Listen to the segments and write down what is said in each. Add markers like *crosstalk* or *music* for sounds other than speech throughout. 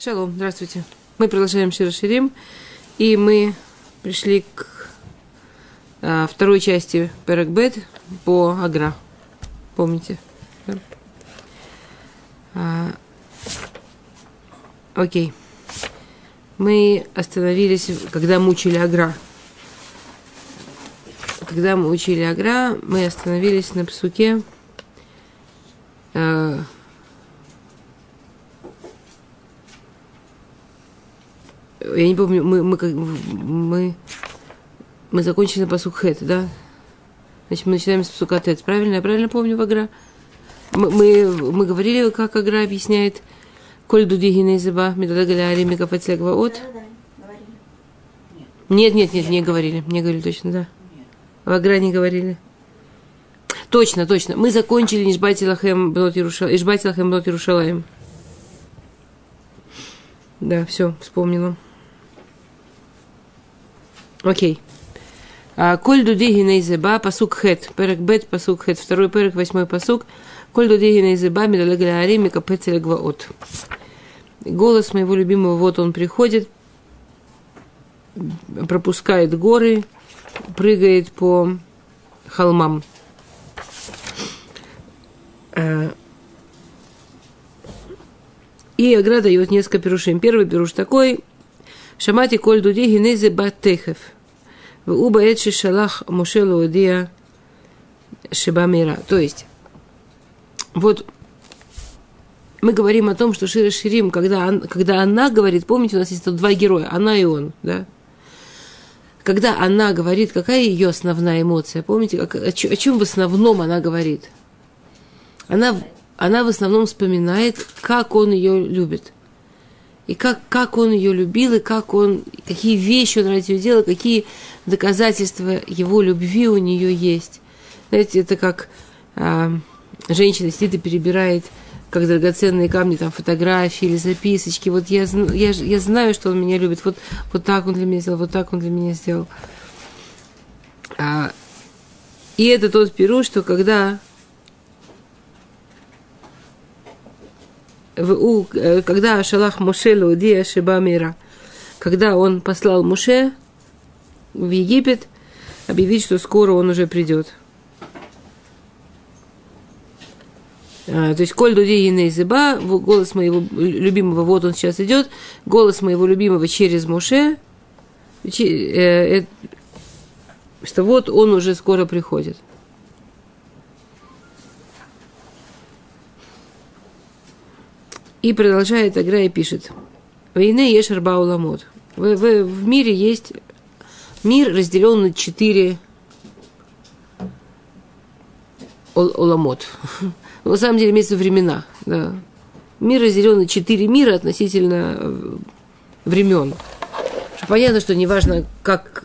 Шалом, здравствуйте. Мы продолжаем Широширим, и мы пришли к а, второй части Перекбет по Агра. Помните? Да? А, окей. Мы остановились, когда мы учили Агра. Когда мы учили Агра, мы остановились на псуке а, помню, мы, мы, мы, мы закончили на посук Хэт, да? Значит, мы начинаем с посука Тет, правильно? Я правильно помню в Агра? Мы, мы, мы говорили, как Агра объясняет Коль дуди гинезеба, медадагаля аримика фацегва от. Нет, нет, нет, не говорили. Не говорили точно, да. В Агра не говорили. Точно, точно. Мы закончили Ишбатилахем Бнот Иерушалаем. Да, все, вспомнила. Окей. А, Коль дудиги нейзеба, пасук хет, перек бет, пасук хет, второй перек, восьмой пасук. Коль дудиги нейзеба, медалегля арими, капецелегва от. Голос моего любимого, вот он приходит, пропускает горы, прыгает по холмам. А, и Агра дает несколько пирушим. Первый пируш такой, Шамати коль дуди гинезе батехев. В уба эчи шалах мушелу удия шибамира. То есть, вот мы говорим о том, что Шира Ширим, когда, когда она говорит, помните, у нас есть тут два героя, она и он, да? Когда она говорит, какая ее основная эмоция? Помните, как, о, чем, о чем в основном она говорит? Она, она в основном вспоминает, как он ее любит – и как, как он ее любил, и как он, какие вещи он ради нее делал, какие доказательства его любви у нее есть. Знаете, это как а, женщина сидит и перебирает, как драгоценные камни, там, фотографии или записочки. Вот я, я, я знаю, что он меня любит. Вот, вот так он для меня сделал, вот так он для меня сделал. А, и это тот перу, что когда когда Шалах Моше Лаудия Шиба Мира, когда он послал Муше в Египет, объявить, что скоро он уже придет. А, то есть, коль дуди зыба, голос моего любимого, вот он сейчас идет, голос моего любимого через Муше, э, э, что вот он уже скоро приходит. И продолжает игра и пишет. Войны ешь арбауламот. В, в, в мире есть мир разделен на четыре оламот. *laughs* На самом деле имеется времена. Да. Мир разделен на четыре мира относительно э, времен. Понятно, что не важно, как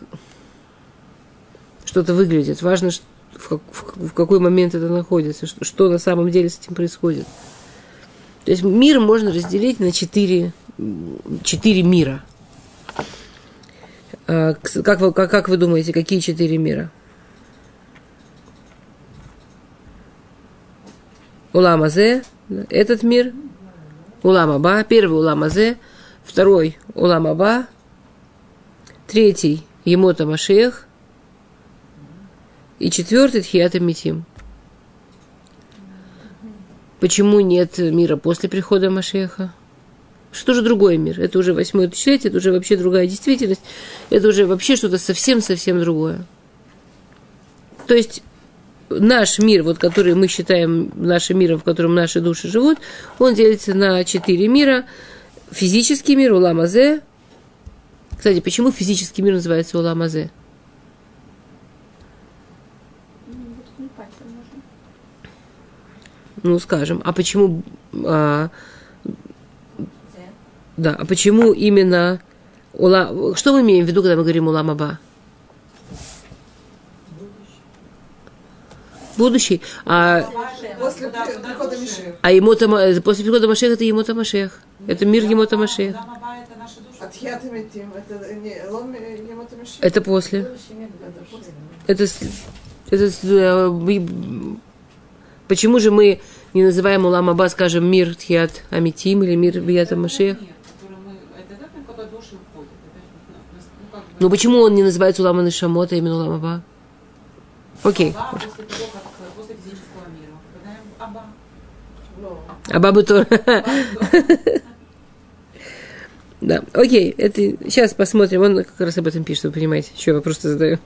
что-то выглядит, важно, в, какой момент это находится, что на самом деле с этим происходит. То есть мир можно разделить на четыре, четыре мира. А, как вы, как, как вы думаете, какие четыре мира? Уламазе, этот мир, Уламаба, первый Уламазе, второй Уламаба, третий Емота Машех и четвертый Тхиата Митим. Почему нет мира после прихода Машеха? Что же другой мир? Это уже восьмое тысячелетие, это уже вообще другая действительность, это уже вообще что-то совсем-совсем другое. То есть наш мир, вот который мы считаем нашим миром, в котором наши души живут, он делится на четыре мира. Физический мир, Уламазе. Кстати, почему физический мир называется Уламазе? Ну, скажем, а почему, а, да, а почему именно, ула, что мы имеем в виду, когда мы говорим Уламаба? Будущий. А, после прихода Машех. А емота, после прихода Машех это емота Машех. Это мир емота Машех. Это после. Это, это, это Почему же мы не называем Улам Аба, скажем, мир Тхиат Амитим или мир Бията Машех? ну, ну, бы, Ну почему он не называется Улама Нишамот, а именно Улам Аба? Окей. Абабы тоже. Аба, Да, окей, это сейчас посмотрим, он как раз об этом пишет, вы понимаете, еще я просто задаю.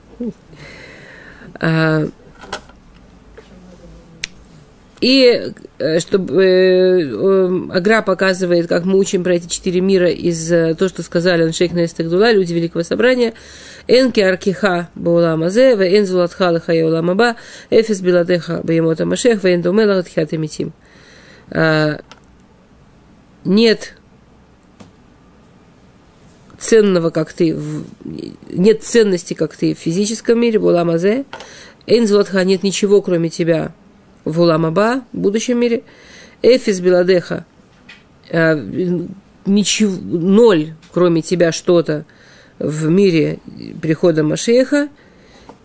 И э, чтобы э, э, Агра показывает, как мы учим про эти четыре мира из э, то, что сказали Аншейк Нестагдула, люди Великого Собрания. Энки аркиха баулама зе, в эн зулатха лахая улама ба, эфис биладеха баемота машех, в эн думела тхят митим. А, Нет ценного, как ты, нет ценности, как ты в физическом мире, буламазе. Эйнзлотха нет ничего, кроме тебя в уламаба, в будущем мире. Эфис биладеха э, ничего, ноль, кроме тебя что-то в мире прихода Машеха,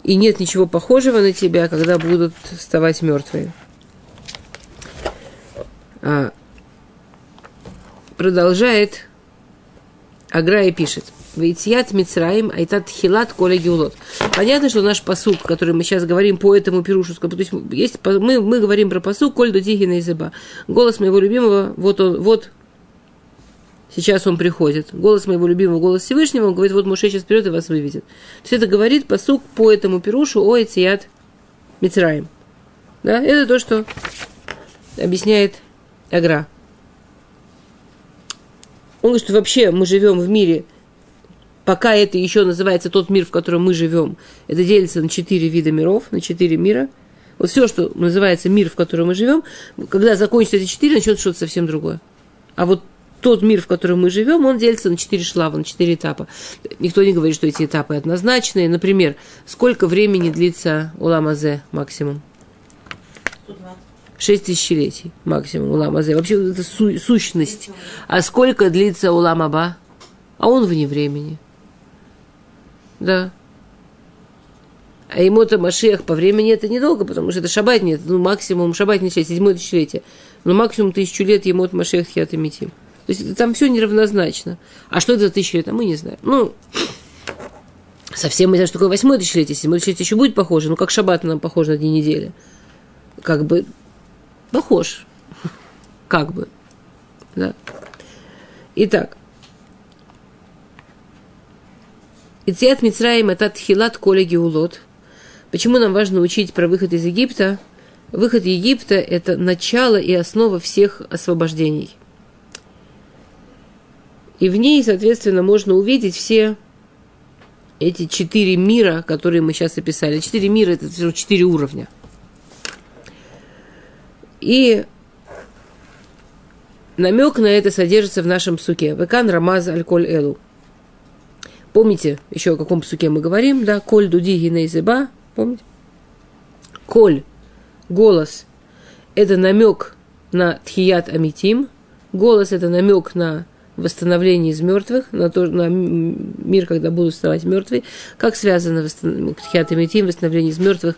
и нет ничего похожего на тебя, когда будут вставать мертвые. А, продолжает Аграя пишет. Вейтият Мицраим Айтат Хилат Коля Геулот. Понятно, что наш посук, который мы сейчас говорим по этому пирушуску, то есть есть, мы, мы говорим про посук Коль Дудигина Изыба. Голос моего любимого, вот он, вот сейчас он приходит. Голос моего любимого, голос Всевышнего, он говорит, вот Муше сейчас вперед и вас выведет. То есть это говорит посук по этому пирушу о Эйтият Мицраим. Да, это то, что объясняет Агра. Он говорит, что вообще мы живем в мире, пока это еще называется тот мир, в котором мы живем, это делится на четыре вида миров, на четыре мира. Вот все, что называется мир, в котором мы живем, когда закончатся эти четыре, начнется что-то совсем другое. А вот тот мир, в котором мы живем, он делится на четыре шлава, на четыре этапа. Никто не говорит, что эти этапы однозначные. Например, сколько времени длится Уламазе максимум? 120. Шесть тысячелетий максимум Улам Азе. Вообще это су- сущность. А сколько длится Улам Аба? А он вне времени. Да. А ему-то Машех по времени это недолго, потому что это шаббат нет, ну максимум считать, седьмое тысячелетие. Но максимум тысячу лет ему от Машех Хиат Митим. То есть там все неравнозначно. А что это за тысяча лет, а мы не знаем. Ну, совсем мы знаем, что такое восьмое тысячелетие, седьмое тысячелетие еще будет похоже, ну как шаббат нам похож на дни недели. Как бы похож. *laughs* Как бы. Да. Итак. Ициат Мицраим это тхилат коля геулот. Почему нам важно учить про выход из Египта? Выход Египта – это начало и основа всех освобождений. И в ней, соответственно, можно увидеть все эти четыре мира, которые мы сейчас описали. Четыре мира – это четыре уровня. И намек на это содержится в нашем псуке. Векан Рамаз Аль-Коль Элу. Помните, еще о каком псуке мы говорим, да? Коль дуди гинейзеба. Помните? Коль, голос, это намек на Тхият Амитим. Голос – это намек на восстановление из мертвых, на, то, на мир, когда будут вставать мертвые. Как связано Тхият Амитим, восстановление из мертвых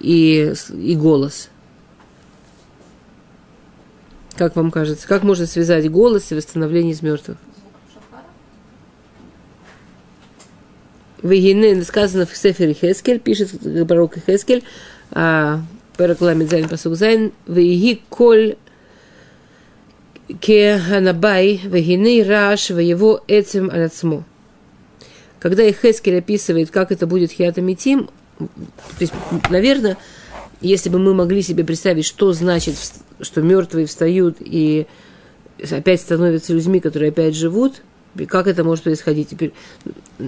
и, и голос – как вам кажется? Как можно связать голос и восстановление из мертвых? В Егине сказано в Сефере Хескель, пишет пророк Хескель, а, Перекламит Зайн Пасук Зайн, в Еги Коль Ке Ханабай, в Егине Раш, его Эцем Аляцмо. Когда Хескель описывает, как это будет Хиатамитим, то есть, наверное, если бы мы могли себе представить, что значит, что мертвые встают и опять становятся людьми, которые опять живут, и как это может происходить теперь?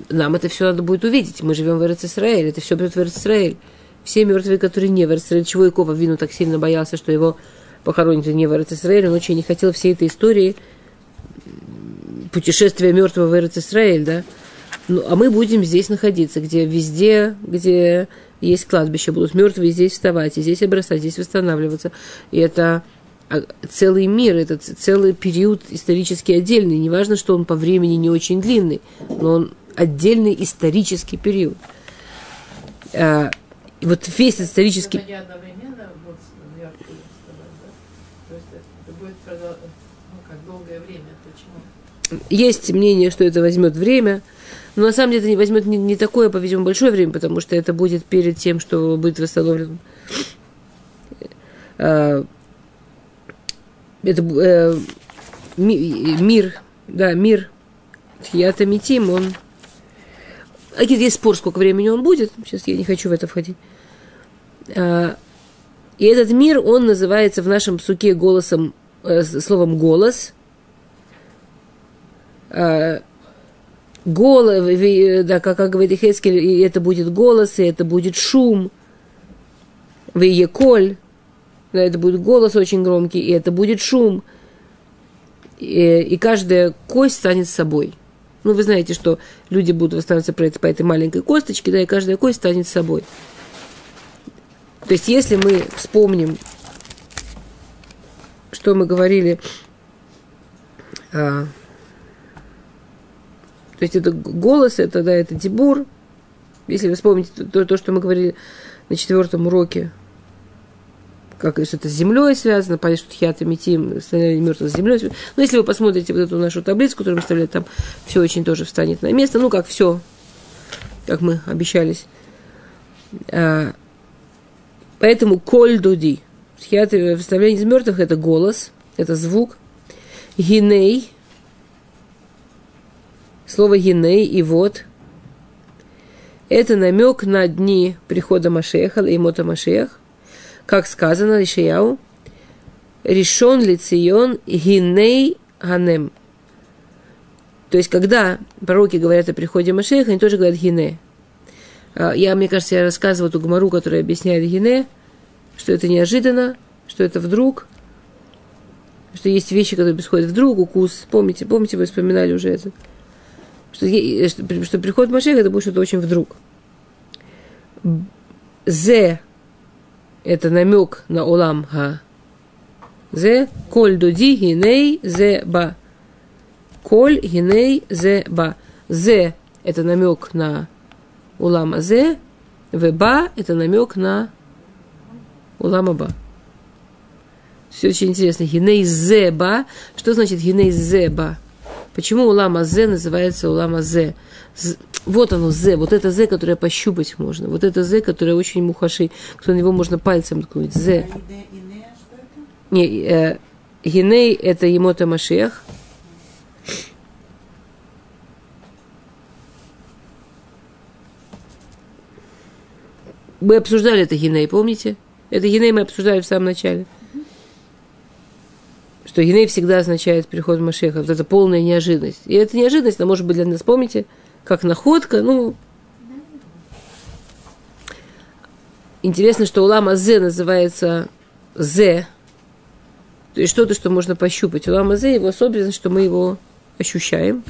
Нам это все надо будет увидеть. Мы живем в Израиле, это все придет в Израиль. Все мертвые, которые не в Израиле, чего Якова Вину так сильно боялся, что его похоронят не в Израиле, он очень не хотел всей этой истории путешествия мертвого в Израиль, да? Ну, а мы будем здесь находиться, где везде, где есть кладбище, будут мертвые здесь вставать, и здесь обрастать, здесь восстанавливаться. И это целый мир, это ц- целый период исторически отдельный. Неважно, что он по времени не очень длинный, но он отдельный исторический период. А, вот весь исторический... Это не одновременно вот да? То есть это, будет ну, как долгое время. Почему? есть мнение, что это возьмет время, но на самом деле это не возьмет не, не такое, по-видимому, большое время, потому что это будет перед тем, что будет восстановлен. Это э, мир, да, мир Тхиятамитим, он... А есть спор, сколько времени он будет. Сейчас я не хочу в это входить. А, и этот мир, он называется в нашем суке голосом, э, словом «голос». А, голос, да, как, как говорит Хескель, это будет голос, и это будет шум, вееколь, да, это будет голос очень громкий, и это будет шум, и, и каждая кость станет собой. Ну, вы знаете, что люди будут восстанавливаться по этой, маленькой косточке, да, и каждая кость станет собой. То есть, если мы вспомним, что мы говорили, а, то есть это голос, это, да, это дебур. Если вы вспомните то, то, что мы говорили на четвертом уроке, как что это с землей связано, понятно, что тхиат и метим, мертвых с землей. Но если вы посмотрите вот эту нашу таблицу, которую мы вставляли, там все очень тоже встанет на место. Ну, как все, как мы обещались. А, поэтому коль дуди. Тхиат вставление из мертвых – это голос, это звук. Гиней, слово гиней и вот – это намек на дни прихода Машеха, Имота Машех – как сказано Ишияу, решен лицион гиней ганем. То есть, когда пророки говорят о приходе Машеха, они тоже говорят гине. А, я, мне кажется, я рассказываю эту гумару, которая объясняет гине, что это неожиданно, что это вдруг, что есть вещи, которые происходят вдруг, укус. Помните, помните, вы вспоминали уже это. Что, что, что приход Машеха, это будет что-то очень вдруг. Зе это намек на улам ха. Зе коль дуди гиней зе ба. Коль гиней зе ба. Зе это намек на улама зе. Веба это намек на улама ба. Все очень интересно. Гиней зе ба. Что значит гиней зе ба? Почему улама зе называется улама зе? Вот оно, зе, вот это зе, которое пощупать можно. Вот это зе, которое очень мухаши, кто на него можно пальцем ткнуть. Зе. Не, э, гиней – это емота Машех. Мы обсуждали это гиней, помните? Это гиней мы обсуждали в самом начале. Что гиней всегда означает приход Машеха. Вот это полная неожиданность. И эта неожиданность, она может быть для нас, помните – как находка, ну, интересно, что улама Зе называется Зе, то есть что-то, что можно пощупать. Улама Зе, его особенность, что мы его ощущаем,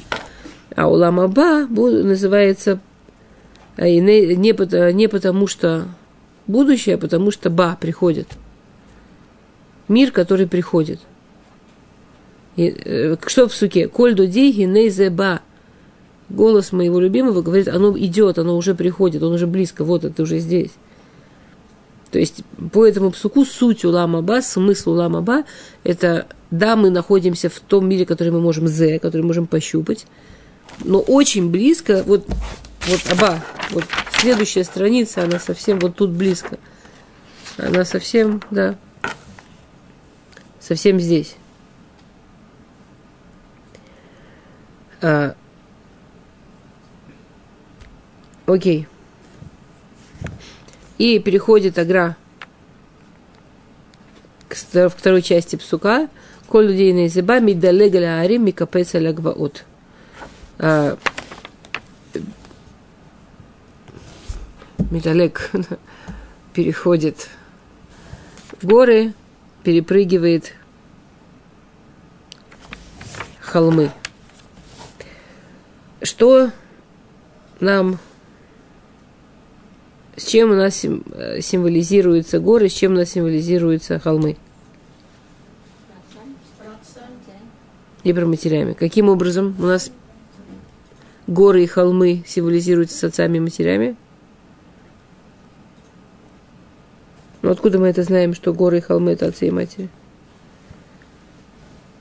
а улама Ба называется а, не, не, потому, что будущее, а потому что Ба приходит. Мир, который приходит. И, э, что в суке? Коль дуди гиней ба голос моего любимого говорит, оно идет, оно уже приходит, он уже близко, вот это уже здесь. То есть по этому псуку суть улама ба, смысл улама ба, это да, мы находимся в том мире, который мы можем зе, который мы можем пощупать, но очень близко, вот, вот аба, вот следующая страница, она совсем вот тут близко. Она совсем, да, совсем здесь. А, Окей. И переходит Агра к второй части псука. Коль людей на изыба мидалега ля арим микапеца лягваот. А, Медалек *laughs* переходит в горы, перепрыгивает холмы. Что нам с чем у нас э, символизируются горы, с чем у нас символизируются холмы? И про матерями. Каким образом у нас горы и холмы символизируются с отцами и матерями? Ну, откуда мы это знаем, что горы и холмы – это отцы и матери?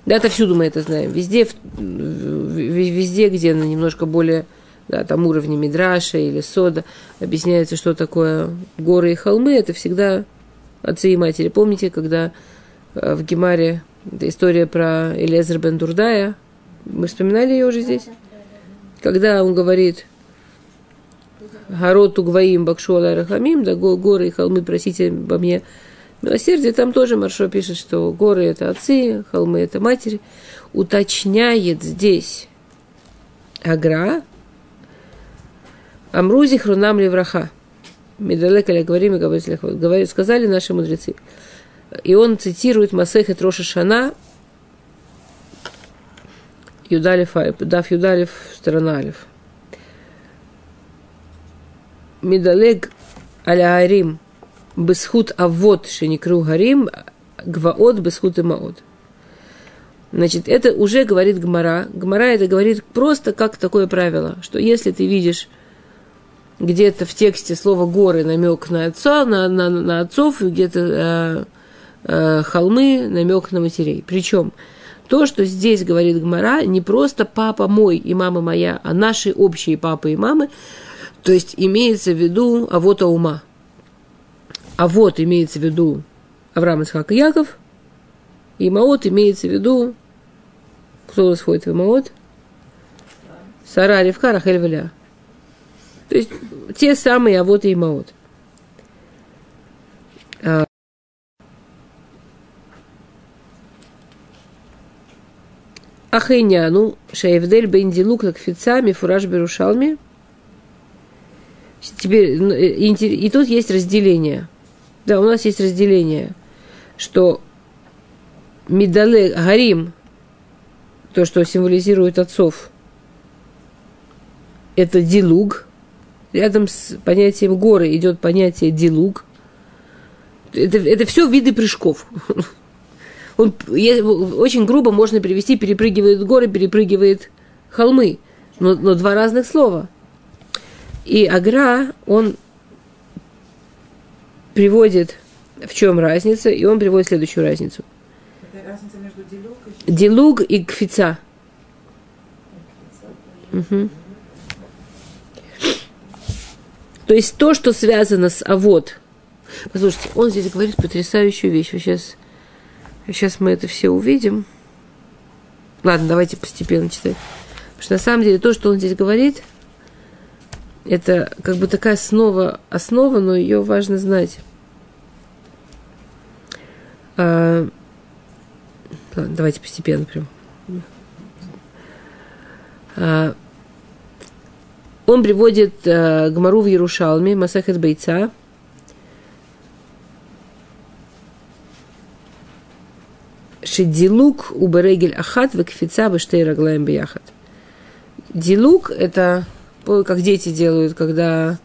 Да, это всюду мы это знаем. Везде, везде, где на немножко более да, там уровне Мидраша или Сода объясняется, что такое горы и холмы, это всегда отцы и матери. Помните, когда э, в Гемаре эта история про Элезер бен Дурдая, мы вспоминали ее уже здесь? Когда он говорит Гароту Гваим Бакшу Рахамим, да, го- горы и холмы, просите обо мне милосердие, там тоже Маршо пишет, что горы это отцы, холмы это матери. Уточняет здесь Агра, Амрузи хрунам левраха. Медалек аля говорим и говорит, сказали наши мудрецы. И он цитирует Масехет Роша Шана, Юдалев, Дав Юдалев, сторона Алиф. Медалег аля Арим, Бесхут Авод Шеникру Гарим, Гваот Бесхут Имаот. Значит, это уже говорит Гмара. Гмара это говорит просто как такое правило, что если ты видишь где-то в тексте слово горы намек на отца, на, на, на отцов, и где-то э, э, холмы намек на матерей. Причем то, что здесь говорит Гмара, не просто папа мой и мама моя, а наши общие папы и мамы, то есть имеется в виду авота ума. А вот имеется в виду Авраам Исхак и Яков, и Маот имеется в виду, кто входит в Маот? Сара, Ревка, Рахель, Валя. То есть те самые Авот и Маот. Ахейняну, Шаевдель Бендилук, Лакфица, Мифураж Берушалми. Теперь, ну, и, и тут есть разделение. Да, у нас есть разделение, что Медале Гарим, то, что символизирует отцов, это дилуг. Рядом с понятием горы идет понятие дилуг. Это, это все виды прыжков. *laughs* Он, очень грубо можно перевести перепрыгивает горы, перепрыгивает холмы. Но, но два разных слова. И Агра, он приводит, в чем разница, и он приводит следующую разницу. Это разница между делюк и Дилуг и кфица. Мгм. То есть то, что связано с авод. Послушайте, он здесь говорит потрясающую вещь. Сейчас, сейчас мы это все увидим. Ладно, давайте постепенно читать. Потому что на самом деле то, что он здесь говорит, это как бы такая основа, основа, но ее важно знать. А, ладно, давайте постепенно прям. А, он приводит а, Гмару в Ярушалме, Масахет Бойца. Шедилук Берегель Ахат векфица бештей раглаем бияхат. Дилук – это как дети делают, когда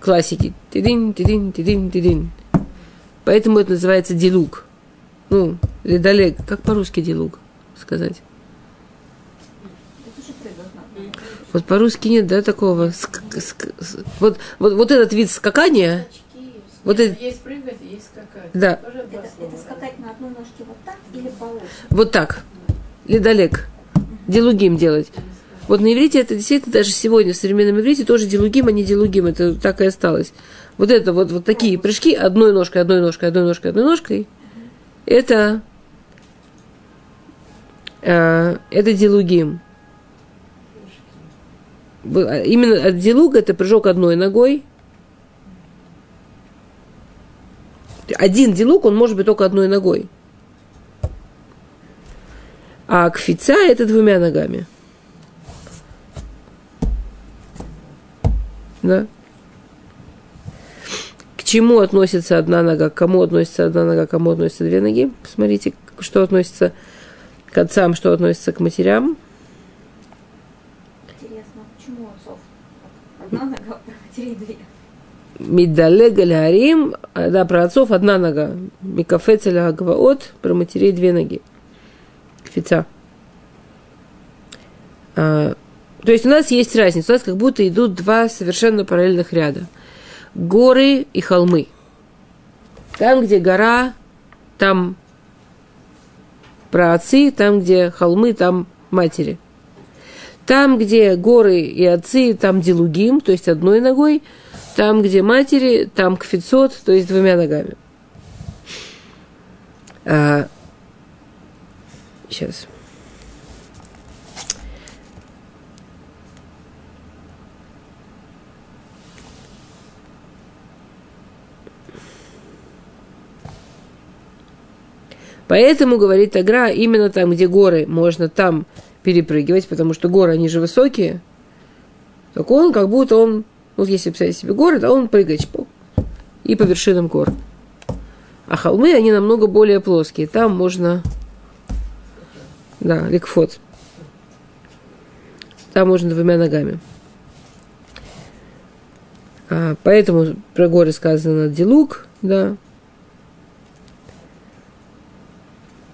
классики. Тидин, тидин, тидин, тидин. Поэтому это называется дилук. Ну, или далек. Как по-русски дилук сказать? Вот по-русски нет, да, такого. Ск- ск- вот, вот, вот этот вид скакания, Вот есть, это- есть прыгать, есть скакать. Да. Это, это скакать на одной ножке вот так или по ось? вот так, ледолек, дилугим делать. Вот на иврите это действительно даже сегодня в современном иврите тоже дилугим, а не дилугим, это так и осталось. Вот это вот, вот такие прыжки одной ножкой, одной ножкой, одной ножкой, одной ножкой, это, э, это дилугим. А Именно дилуга это прыжок одной ногой. Один дилуг, он может быть только одной ногой. А кфица это двумя ногами. Да. К чему относится одна нога, к кому относится одна нога, к кому относятся две ноги. Посмотрите, что относится к отцам, что относится к матерям. Интересно, почему у отцов одна нога, про матерей две? Мидалега да, про отцов одна нога. Микафецеля гваот, про матерей две ноги. Кфица. А, то есть у нас есть разница. У нас как будто идут два совершенно параллельных ряда. Горы и холмы. Там, где гора, там про отцы, там, где холмы, там матери. Там, где горы и отцы, там делугим, то есть одной ногой. Там, где матери, там кфицот, то есть двумя ногами. А, сейчас. Поэтому, говорит Агра, именно там, где горы, можно там перепрыгивать, потому что горы, они же высокие. Так он, как будто он, вот если представить себе горы, то он прыгает чпок, и по вершинам гор. А холмы, они намного более плоские. Там можно, да, ликфот. Там можно двумя ногами. А, поэтому про горы сказано Дилук, да,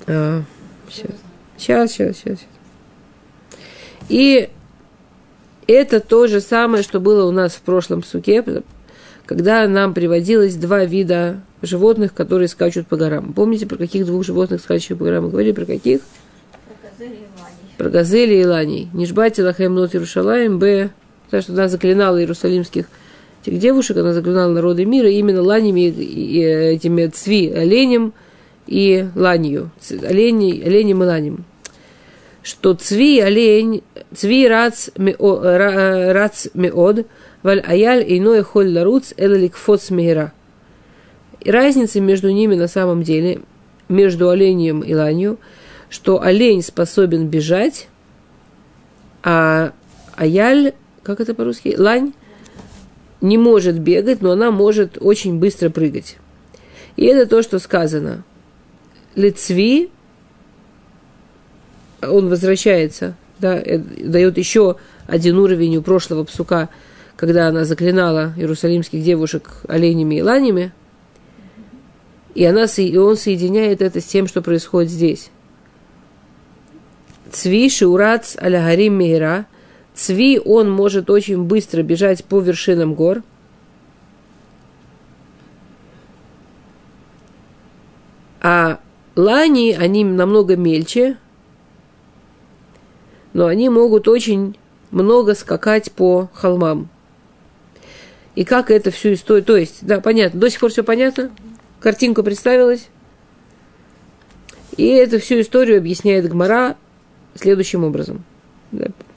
А, сейчас. сейчас, сейчас, сейчас. И это то же самое, что было у нас в прошлом суке, когда нам приводилось два вида животных, которые скачут по горам. Помните, про каких двух животных скачут по горам? Мы говорили про каких? Про газели и ланей. Нижбати лахем нот Иерушалаем, б. Потому что она заклинала иерусалимских этих девушек, она заклинала народы мира именно ланями и этими цви оленем – и ланью, оленей, оленем и ланем. Что цви олень, цви рац, рац меод, валь аяль иной холь ларуц элалик фоц меира. И разница между ними на самом деле, между оленем и ланью, что олень способен бежать, а аяль, как это по-русски, лань, не может бегать, но она может очень быстро прыгать. И это то, что сказано – Лицви, он возвращается, да, э, дает еще один уровень у прошлого псука, когда она заклинала иерусалимских девушек оленями и ланями, и, она, и он соединяет это с тем, что происходит здесь. Цви шиурац алягарим мейра. Цви, он может очень быстро бежать по вершинам гор. А Лани, они намного мельче, но они могут очень много скакать по холмам. И как это всю историю... То есть, да, понятно, до сих пор все понятно? Картинка представилась? И эту всю историю объясняет Гмара следующим образом.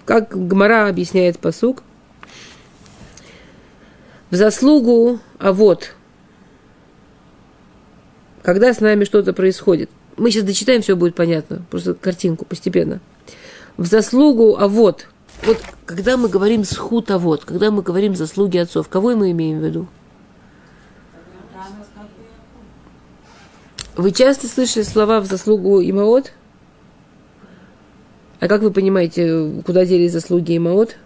Как Гмара объясняет посук. В заслугу, а вот, когда с нами что-то происходит. Мы сейчас дочитаем, все будет понятно, просто картинку постепенно. В заслугу, а вот, вот когда мы говорим схут, а вот, когда мы говорим заслуги отцов, кого мы имеем в виду? Вы часто слышали слова в заслугу Имаот? А как вы понимаете, куда делись заслуги Имаот?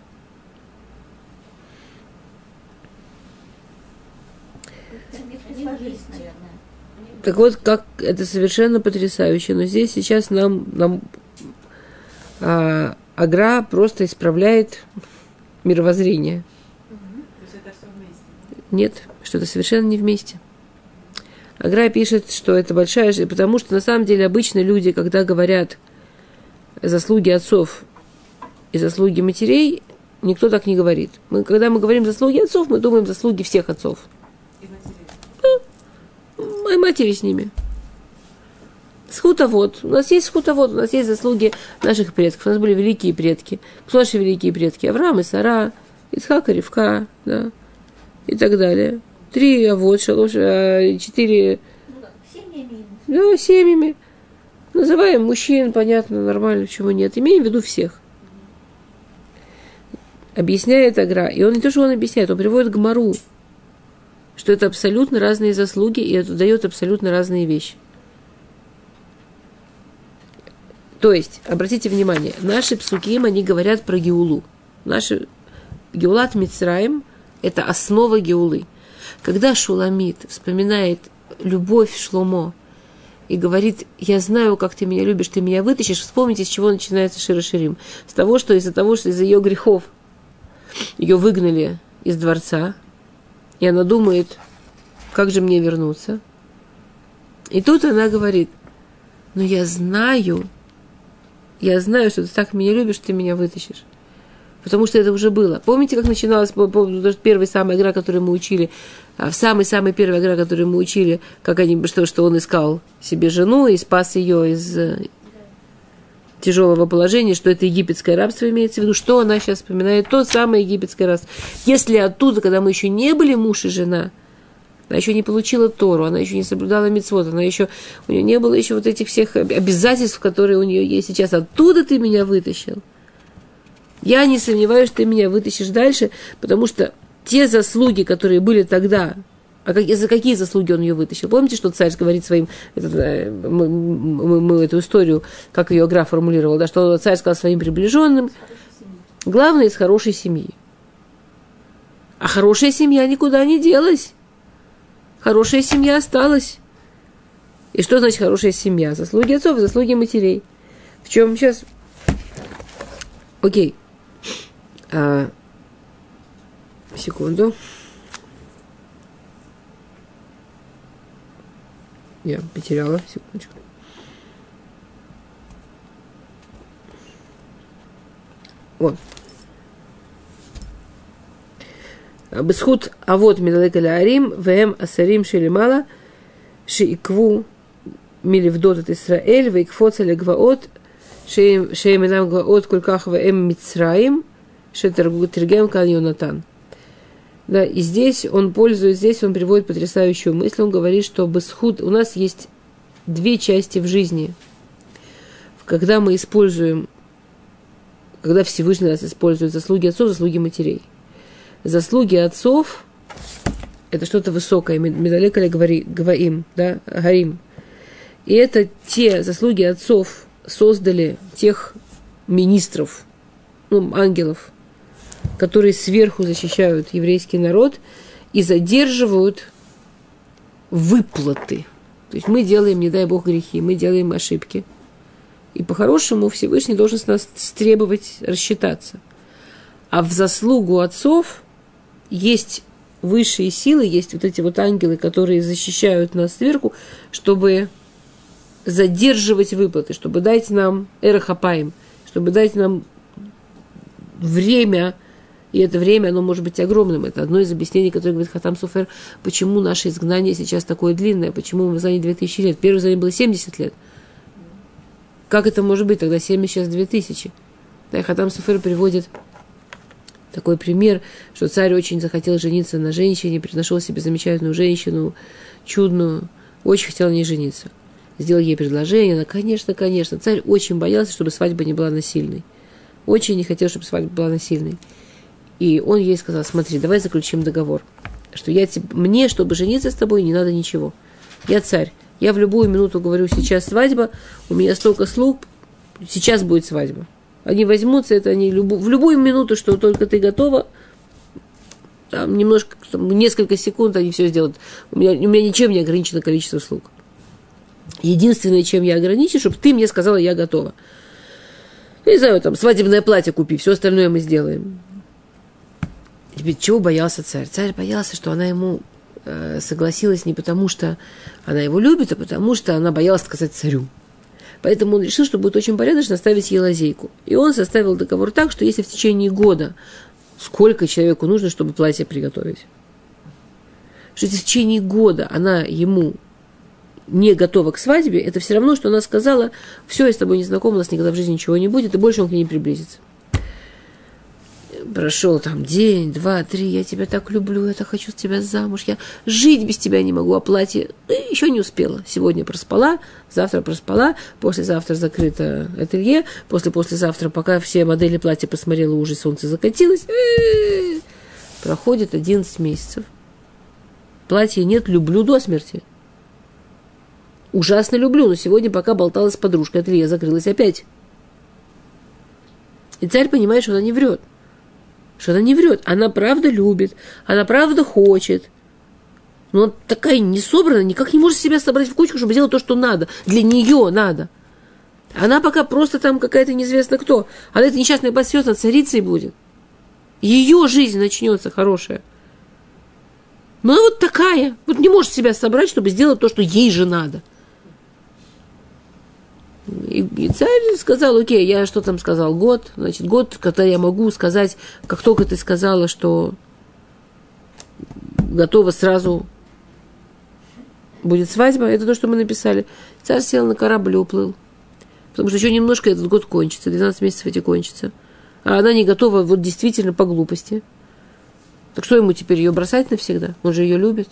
Так вот, как это совершенно потрясающе. Но здесь сейчас нам, нам а, Агра просто исправляет мировоззрение. Нет, что это совершенно не вместе. Агра пишет, что это большая... Потому что на самом деле обычно люди, когда говорят заслуги отцов и заслуги матерей, никто так не говорит. Мы, когда мы говорим заслуги отцов, мы думаем заслуги всех отцов моей матери с ними. Схутовод. У нас есть схутовод, у нас есть заслуги наших предков. У нас были великие предки. Кто наши великие предки? Авраам и Сара, Ицхак и Ривка, да, и так далее. Три, а вот, шалош, а, четыре... Да, семьями. Называем мужчин, понятно, нормально, почему нет. Имеем в виду всех. Объясняет Агра. И он не то, что он объясняет, он приводит к Мару что это абсолютно разные заслуги, и это дает абсолютно разные вещи. То есть, обратите внимание, наши псуким, они говорят про Геулу. Наши Геулат Мицраим – это основа Геулы. Когда Шуламит вспоминает любовь Шломо и говорит, я знаю, как ты меня любишь, ты меня вытащишь, вспомните, с чего начинается Шира Ширим. С того, что из-за того, что из-за ее грехов ее выгнали из дворца, и она думает, как же мне вернуться. И тут она говорит, но я знаю, я знаю, что ты так меня любишь, что ты меня вытащишь. Потому что это уже было. Помните, как начиналась первой самой игра, которую мы учили? А в самой-самой первой игре, которую мы учили, как они, что, что он искал себе жену и спас ее из э, тяжелого положения, что это египетское рабство имеется в виду, что она сейчас вспоминает, то самое египетское рабство. Если оттуда, когда мы еще не были муж и жена, она еще не получила Тору, она еще не соблюдала мицвод, она еще, у нее не было еще вот этих всех обязательств, которые у нее есть сейчас. Оттуда ты меня вытащил. Я не сомневаюсь, что ты меня вытащишь дальше, потому что те заслуги, которые были тогда, а как, за какие заслуги он ее вытащил? Помните, что царь говорит своим, этот, э, мы, мы, мы эту историю, как ее граф формулировал, да, что царь сказал своим приближенным, главное из хорошей семьи. А хорошая семья никуда не делась. Хорошая семья осталась. И что значит хорошая семья? Заслуги отцов, заслуги матерей. В чем сейчас? Окей. А, секунду. Я потеряла, секундочку. Вот. בזכות אבות מדלג על הערים, והם השרים שלמעלה, שעיכבו מלפדות את ישראל, ויקפוץ על הגבעות, שהם, שהם אינם גבעות כל כך, והם מצרים, שתרגם כאן יונתן. Да, и здесь он пользуется, здесь он приводит потрясающую мысль. Он говорит, что бесхуд, у нас есть две части в жизни. Когда мы используем, когда Всевышний нас использует заслуги отцов, заслуги матерей. Заслуги отцов – это что-то высокое, медалека говори, говорим, да, горим. И это те заслуги отцов создали тех министров, ну, ангелов, которые сверху защищают еврейский народ и задерживают выплаты. То есть мы делаем, не дай бог, грехи, мы делаем ошибки. И по-хорошему Всевышний должен с нас требовать рассчитаться. А в заслугу отцов есть высшие силы, есть вот эти вот ангелы, которые защищают нас сверху, чтобы задерживать выплаты, чтобы дать нам эрохапаем, чтобы дать нам время и это время, оно может быть огромным. Это одно из объяснений, которое говорит Хатам Суфер, почему наше изгнание сейчас такое длинное, почему мы в изгнании 2000 лет. Первое изгнание было 70 лет. Как это может быть? Тогда 70, сейчас 2000. Да, и Хатам Суфер приводит такой пример, что царь очень захотел жениться на женщине, нашел себе замечательную женщину, чудную, очень хотел на ней жениться. Сделал ей предложение, она, конечно, конечно. Царь очень боялся, чтобы свадьба не была насильной. Очень не хотел, чтобы свадьба была насильной. И он ей сказал, смотри, давай заключим договор, что я тебе, мне, чтобы жениться с тобой, не надо ничего. Я царь. Я в любую минуту говорю, сейчас свадьба, у меня столько слуг, сейчас будет свадьба. Они возьмутся, это они любу, в любую минуту, что только ты готова, там немножко, там, несколько секунд они все сделают. У меня, у меня ничем не ограничено количество слуг. Единственное, чем я ограничен, чтобы ты мне сказала, я готова. Не знаю, там, свадебное платье купи, все остальное мы сделаем. Теперь чего боялся царь? Царь боялся, что она ему э, согласилась не потому, что она его любит, а потому, что она боялась сказать царю. Поэтому он решил, что будет очень порядочно оставить ей лазейку. И он составил договор так, что если в течение года сколько человеку нужно, чтобы платье приготовить, что если в течение года она ему не готова к свадьбе, это все равно, что она сказала, все, я с тобой не знакома, у нас никогда в жизни ничего не будет, и больше он к ней не приблизится прошел там день, два, три, я тебя так люблю, я так хочу с тебя замуж, я жить без тебя не могу, а платье еще не успела. Сегодня проспала, завтра проспала, послезавтра закрыто ателье, после-послезавтра, пока все модели платья посмотрела, уже солнце закатилось, проходит 11 месяцев. Платья нет, люблю до смерти. Ужасно люблю, но сегодня, пока болталась с подружкой, ателье закрылось опять. И царь понимает, что она не врет что она не врет. Она правда любит, она правда хочет. Но она такая не собрана, никак не может себя собрать в кучку, чтобы сделать то, что надо. Для нее надо. Она пока просто там какая-то неизвестно кто. Она эта несчастная посвятна царицей будет. Ее жизнь начнется хорошая. Но она вот такая. Вот не может себя собрать, чтобы сделать то, что ей же надо. И, и царь сказал, окей, я что там сказал, год, значит, год, когда я могу сказать, как только ты сказала, что готова сразу будет свадьба, это то, что мы написали. Царь сел на корабль и уплыл. Потому что еще немножко этот год кончится, 12 месяцев эти кончатся. А она не готова вот действительно по глупости. Так что ему теперь ее бросать навсегда? Он же ее любит.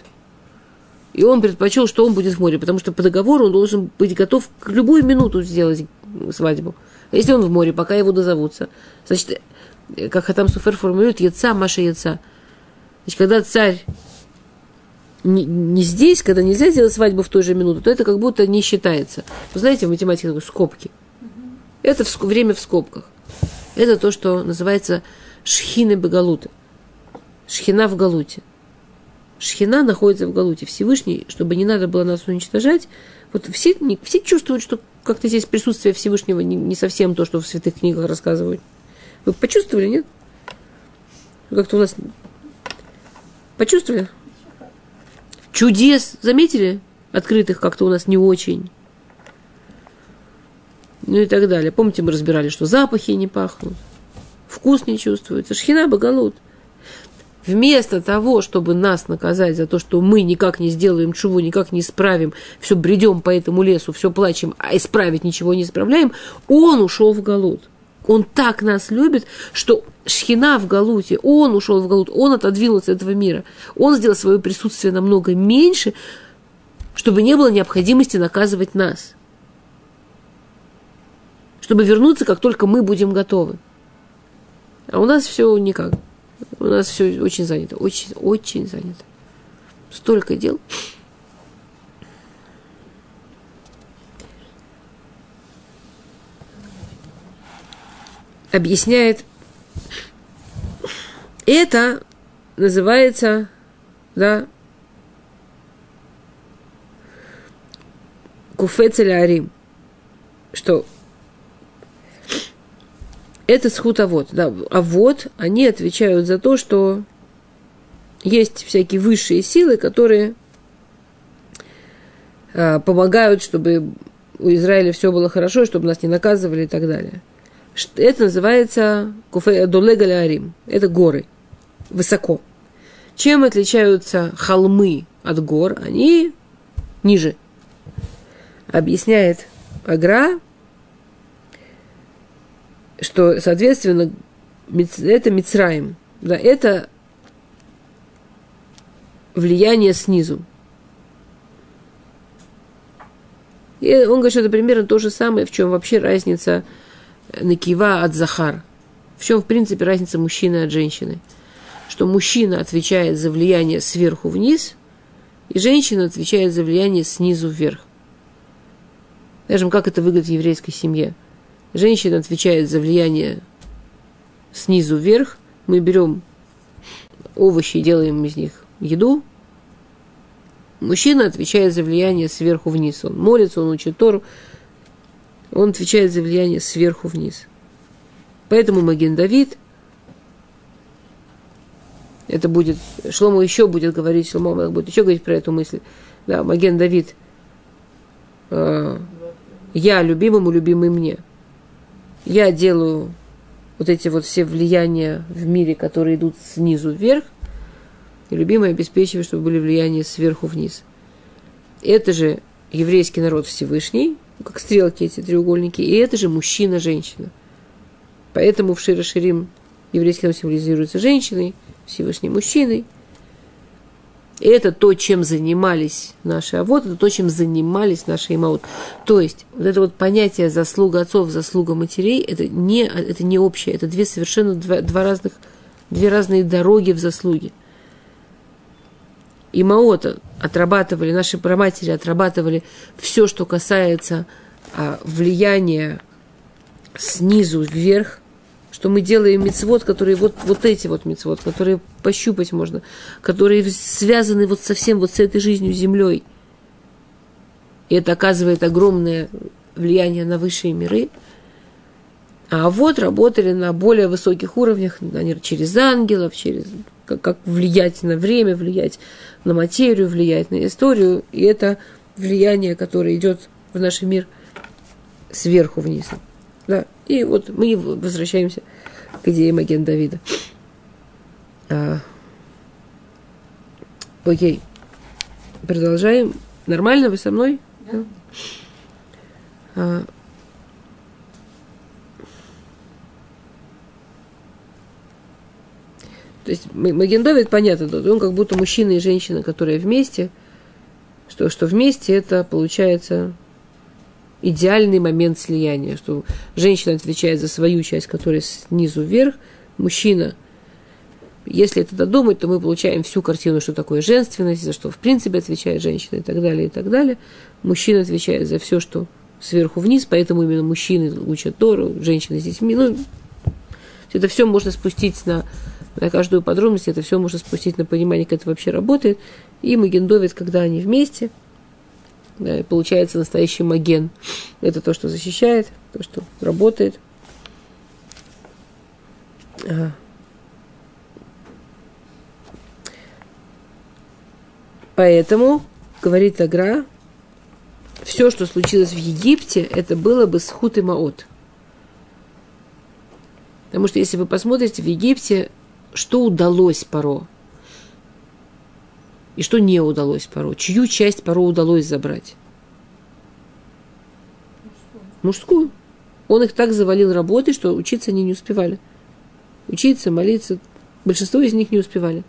И он предпочел, что он будет в море, потому что по договору он должен быть готов к любую минуту сделать свадьбу. Если он в море, пока его дозовутся, значит, как Хатам Суфер формулирует, яца, Маша яца. Значит, когда царь не, не здесь, когда нельзя сделать свадьбу в той же минуту, то это как будто не считается. Вы знаете, в математике такое скобки. Это в, время в скобках. Это то, что называется шхины багалуты. Шхина в галуте. Шхина находится в галуте. Всевышний, чтобы не надо было нас уничтожать, вот все, не, все чувствуют, что как-то здесь присутствие Всевышнего не, не совсем то, что в святых книгах рассказывают. Вы почувствовали, нет? Как-то у нас... Почувствовали? Чудес, заметили? Открытых как-то у нас не очень. Ну и так далее. Помните, мы разбирали, что запахи не пахнут, вкус не чувствуется. Шхина Багалут. Вместо того, чтобы нас наказать за то, что мы никак не сделаем чего, никак не исправим, все бредем по этому лесу, все плачем, а исправить ничего не исправляем, он ушел в Галут. Он так нас любит, что Шхина в Галуте, он ушел в Галут, он отодвинулся от этого мира. Он сделал свое присутствие намного меньше, чтобы не было необходимости наказывать нас. Чтобы вернуться, как только мы будем готовы. А у нас все никак. У нас все очень занято, очень, очень занято. Столько дел. Объясняет это называется, да, куфецеля что это схутовод, да, а вот они отвечают за то, что есть всякие высшие силы, которые а, помогают, чтобы у Израиля все было хорошо, чтобы нас не наказывали и так далее. Это называется куфе долегалярим. Это горы высоко. Чем отличаются холмы от гор? Они ниже. Объясняет Агра, что, соответственно, это Мицраим. Да, это влияние снизу. И он говорит, что это примерно то же самое, в чем вообще разница Накива от Захар. В чем, в принципе, разница мужчины от женщины – что мужчина отвечает за влияние сверху вниз, и женщина отвечает за влияние снизу вверх. Скажем, как это выглядит в еврейской семье. Женщина отвечает за влияние снизу вверх. Мы берем овощи и делаем из них еду. Мужчина отвечает за влияние сверху вниз. Он молится, он учит Тору. Он отвечает за влияние сверху вниз. Поэтому Маген Давид – это будет, Шлома еще будет говорить, Шлома будет еще говорить про эту мысль. Да, Маген Давид, э, я любимому, любимый мне. Я делаю вот эти вот все влияния в мире, которые идут снизу вверх, и любимый обеспечивает, чтобы были влияния сверху вниз. Это же еврейский народ Всевышний, как стрелки эти треугольники, и это же мужчина-женщина. Поэтому в Широширим еврейский народ символизируется женщиной – Всевышним мужчиной. Это то, чем занимались наши а вот это то, чем занимались наши имаут. То есть, вот это вот понятие заслуга отцов, заслуга матерей, это не, это не общее, это две совершенно два, два разных, две разные дороги в заслуге. Имаота отрабатывали, наши праматери отрабатывали все, что касается а, влияния снизу вверх, что мы делаем мецвод, которые вот, вот эти вот мецвод, которые пощупать можно, которые связаны вот совсем вот с этой жизнью, землей. И это оказывает огромное влияние на высшие миры. А вот работали на более высоких уровнях, они через ангелов, через как, как влиять на время, влиять на материю, влиять на историю. И это влияние, которое идет в наш мир сверху вниз. Да. И вот мы возвращаемся к идее Маген Давида. А, окей. Продолжаем. Нормально вы со мной? Да. А, То есть Маген Давид, понятно, он как будто мужчина и женщина, которые вместе, что, что вместе это получается идеальный момент слияния, что женщина отвечает за свою часть, которая снизу вверх, мужчина. Если это додумать, то мы получаем всю картину, что такое женственность, за что в принципе отвечает женщина и так далее, и так далее. Мужчина отвечает за все, что сверху вниз, поэтому именно мужчины учат Тору, женщины с детьми. Ну, это все можно спустить на, на каждую подробность, это все можно спустить на понимание, как это вообще работает. И Магендовит, когда они вместе, да, и получается настоящий маген. Это то, что защищает, то, что работает. Поэтому, говорит Агра, все, что случилось в Египте, это было бы схут и маот. Потому что если вы посмотрите в Египте, что удалось Паро и что не удалось Паро, чью часть Паро удалось забрать? Мужскую. Он их так завалил работой, что учиться они не успевали. Учиться, молиться. Большинство из них не успевали.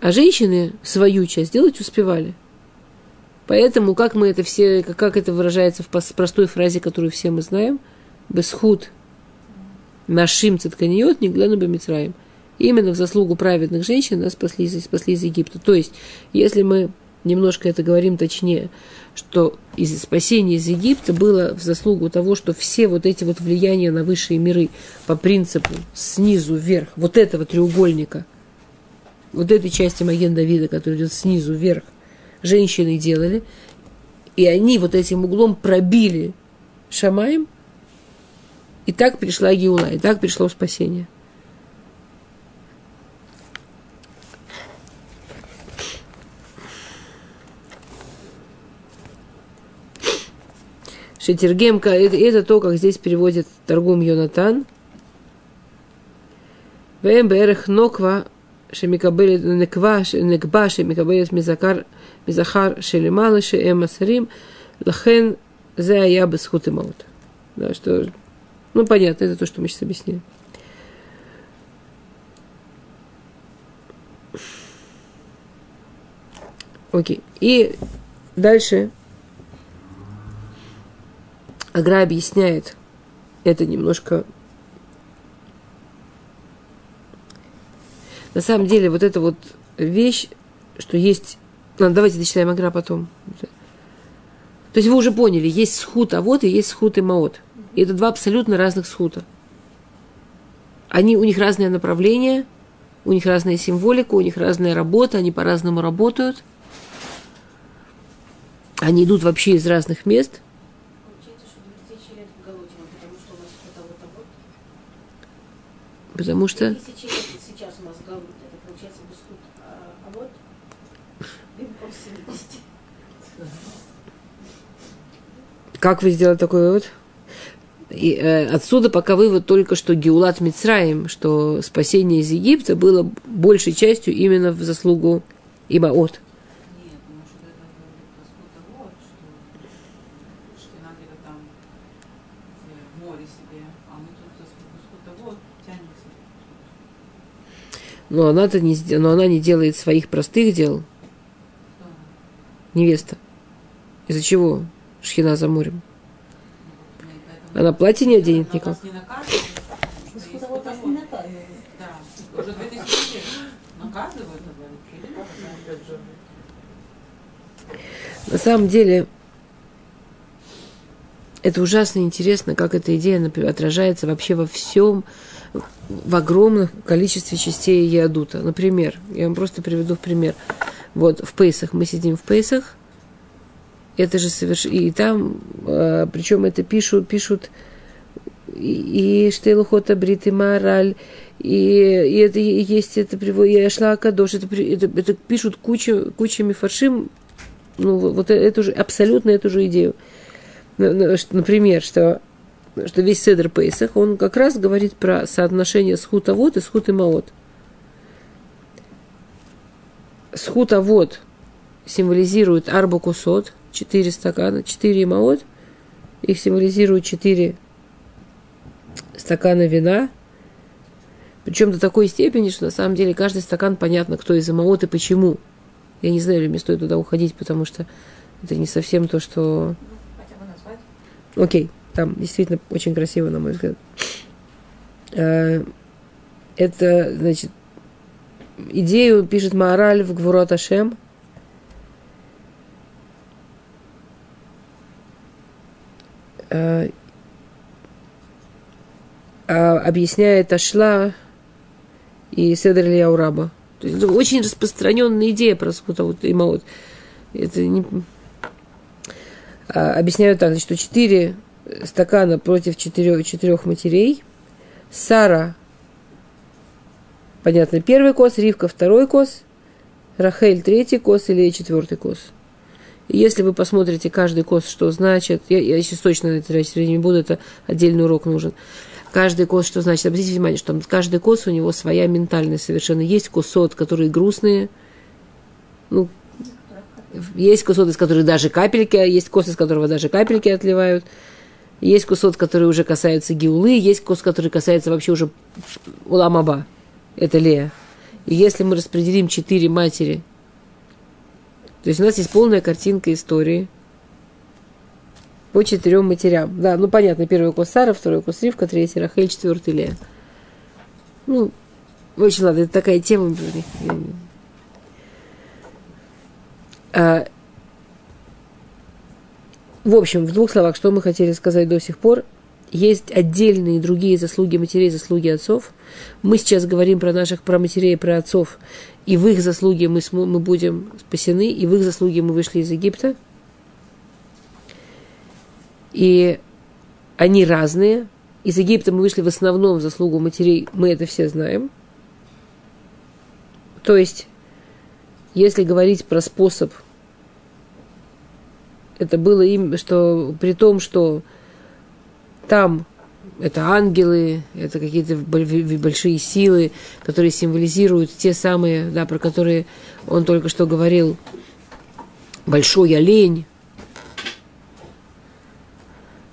А женщины свою часть делать успевали. Поэтому, как мы это все, как это выражается в простой фразе, которую все мы знаем, бесхуд нашим цитканиот не гляну бы Мицраем. Именно в заслугу праведных женщин нас спасли, спасли из Египта. То есть, если мы немножко это говорим точнее, что из спасения из Египта было в заслугу того, что все вот эти вот влияния на высшие миры по принципу снизу вверх, вот этого треугольника, вот этой части Маген Давида, которая идет снизу вверх, женщины делали, и они вот этим углом пробили Шамаем, и так пришла Геула, и так пришло спасение. Шетергемка, это, это то, как здесь переводит торгум Йонатан. БМБРХ Ноква Шемикабелет Неква Некба Шемикабелет Мизакар Мизахар Шелемалы Шеэм Асарим Лахен Зая Бесхут и Маут. Да, что, ну, понятно, это то, что мы сейчас объяснили. Окей. И дальше Агра объясняет это немножко. На самом деле, вот эта вот вещь, что есть... Ну, давайте дочитаем Агра потом. То есть вы уже поняли, есть схут а вот и есть схут и маот. И это два абсолютно разных схута. Они, у них разное направление, у них разная символика, у них разная работа, они по-разному работают. Они идут вообще из разных мест. Потому что... Сейчас у нас галут, это получается бескут. А, а вот бимком 70. Как вы сделали такой вывод? И, э, отсюда пока вывод только, что Геулат Мицраим, что спасение из Египта было большей частью именно в заслугу Имаот. Нет, может, это говорит Господь вот, что Шхина где-то там в море себе, а мы тут Господь вот тянемся. Но она-то не, но она не делает своих простых дел, невеста. Из-за чего Шхина за морем? Она платье не оденет никак. вас не наказывает, потому что есть вот нас вот не такое. наказывает. Да, уже 2000 лет наказывают, говорит, или как это? На самом деле, это ужасно интересно, как эта идея отражается вообще во всем, в огромном количестве частей Ядута. Например, я вам просто приведу в пример. Вот в Пейсах, мы сидим в Пейсах, это же соверш... И там, э, причем это пишут, пишут и, и Штейлухота Брит, и Мораль, и, и это и есть, это приводит, и Ашла Кадош, это, это, это пишут куча, кучами фаршим, ну, вот эту же, абсолютно эту же идею. Ну, ну, Например, что, что весь Седр Пейсах, он как раз говорит про соотношение схутовод и схутымаот. Схутовод символизирует арбу кусот, 4 стакана, 4 маот, их символизирует 4 стакана вина, причем до такой степени, что на самом деле каждый стакан понятно, кто из маот и почему. Я не знаю, или мне стоит туда уходить, потому что это не совсем то, что. Окей, там действительно очень красиво, на мой взгляд. Э, Это, значит, идею пишет Маораль в Гвурот Ашем. Э, а объясняет השל"ה и סדר אליהו רבה. То есть очень распространенная идея про אבות אימהות. Это не, объясняют так, что четыре стакана против четырех, четырех матерей. Сара, понятно, первый כוס, Ривка второй כוס, Рахель третий כוס или четвертый כוס. И если вы посмотрите каждый כוס, что значит, я, я сейчас точно на это тратить не буду, это отдельный урок нужен. Каждый כוס, что значит, обратите внимание, что каждый כוס у него своя ментальность совершенно. Есть כוסות, которые грустные, ну, есть כוסות, из которых даже капельки, есть כוס, из которого даже капельки отливают. Есть כוסות, которые уже касаются геулы, есть כוס, который касается вообще уже עולם הבא. Это Лея. И если мы распределим четыре матери, то есть у нас есть полная картинка истории по четырем матерям. Да, ну понятно, первый кус Сара, второй кус Ривка, третий Рахель, четвертый Лея. Ну, очень ладно, это такая тема. А, в общем, в двух словах, что мы хотели сказать до сих пор. Есть отдельные другие заслуги матерей, заслуги отцов. Мы сейчас говорим про наших, про матерей про отцов. И в их заслуги мы, мы будем спасены, и в их заслуги мы вышли из Египта. И они разные. Из Египта мы вышли в основном в заслугу матерей, мы это все знаем. То есть если говорить про способ, это было им, что при том, что там это ангелы, это какие-то боль- большие силы, которые символизируют те самые, да, про которые он только что говорил, большой олень,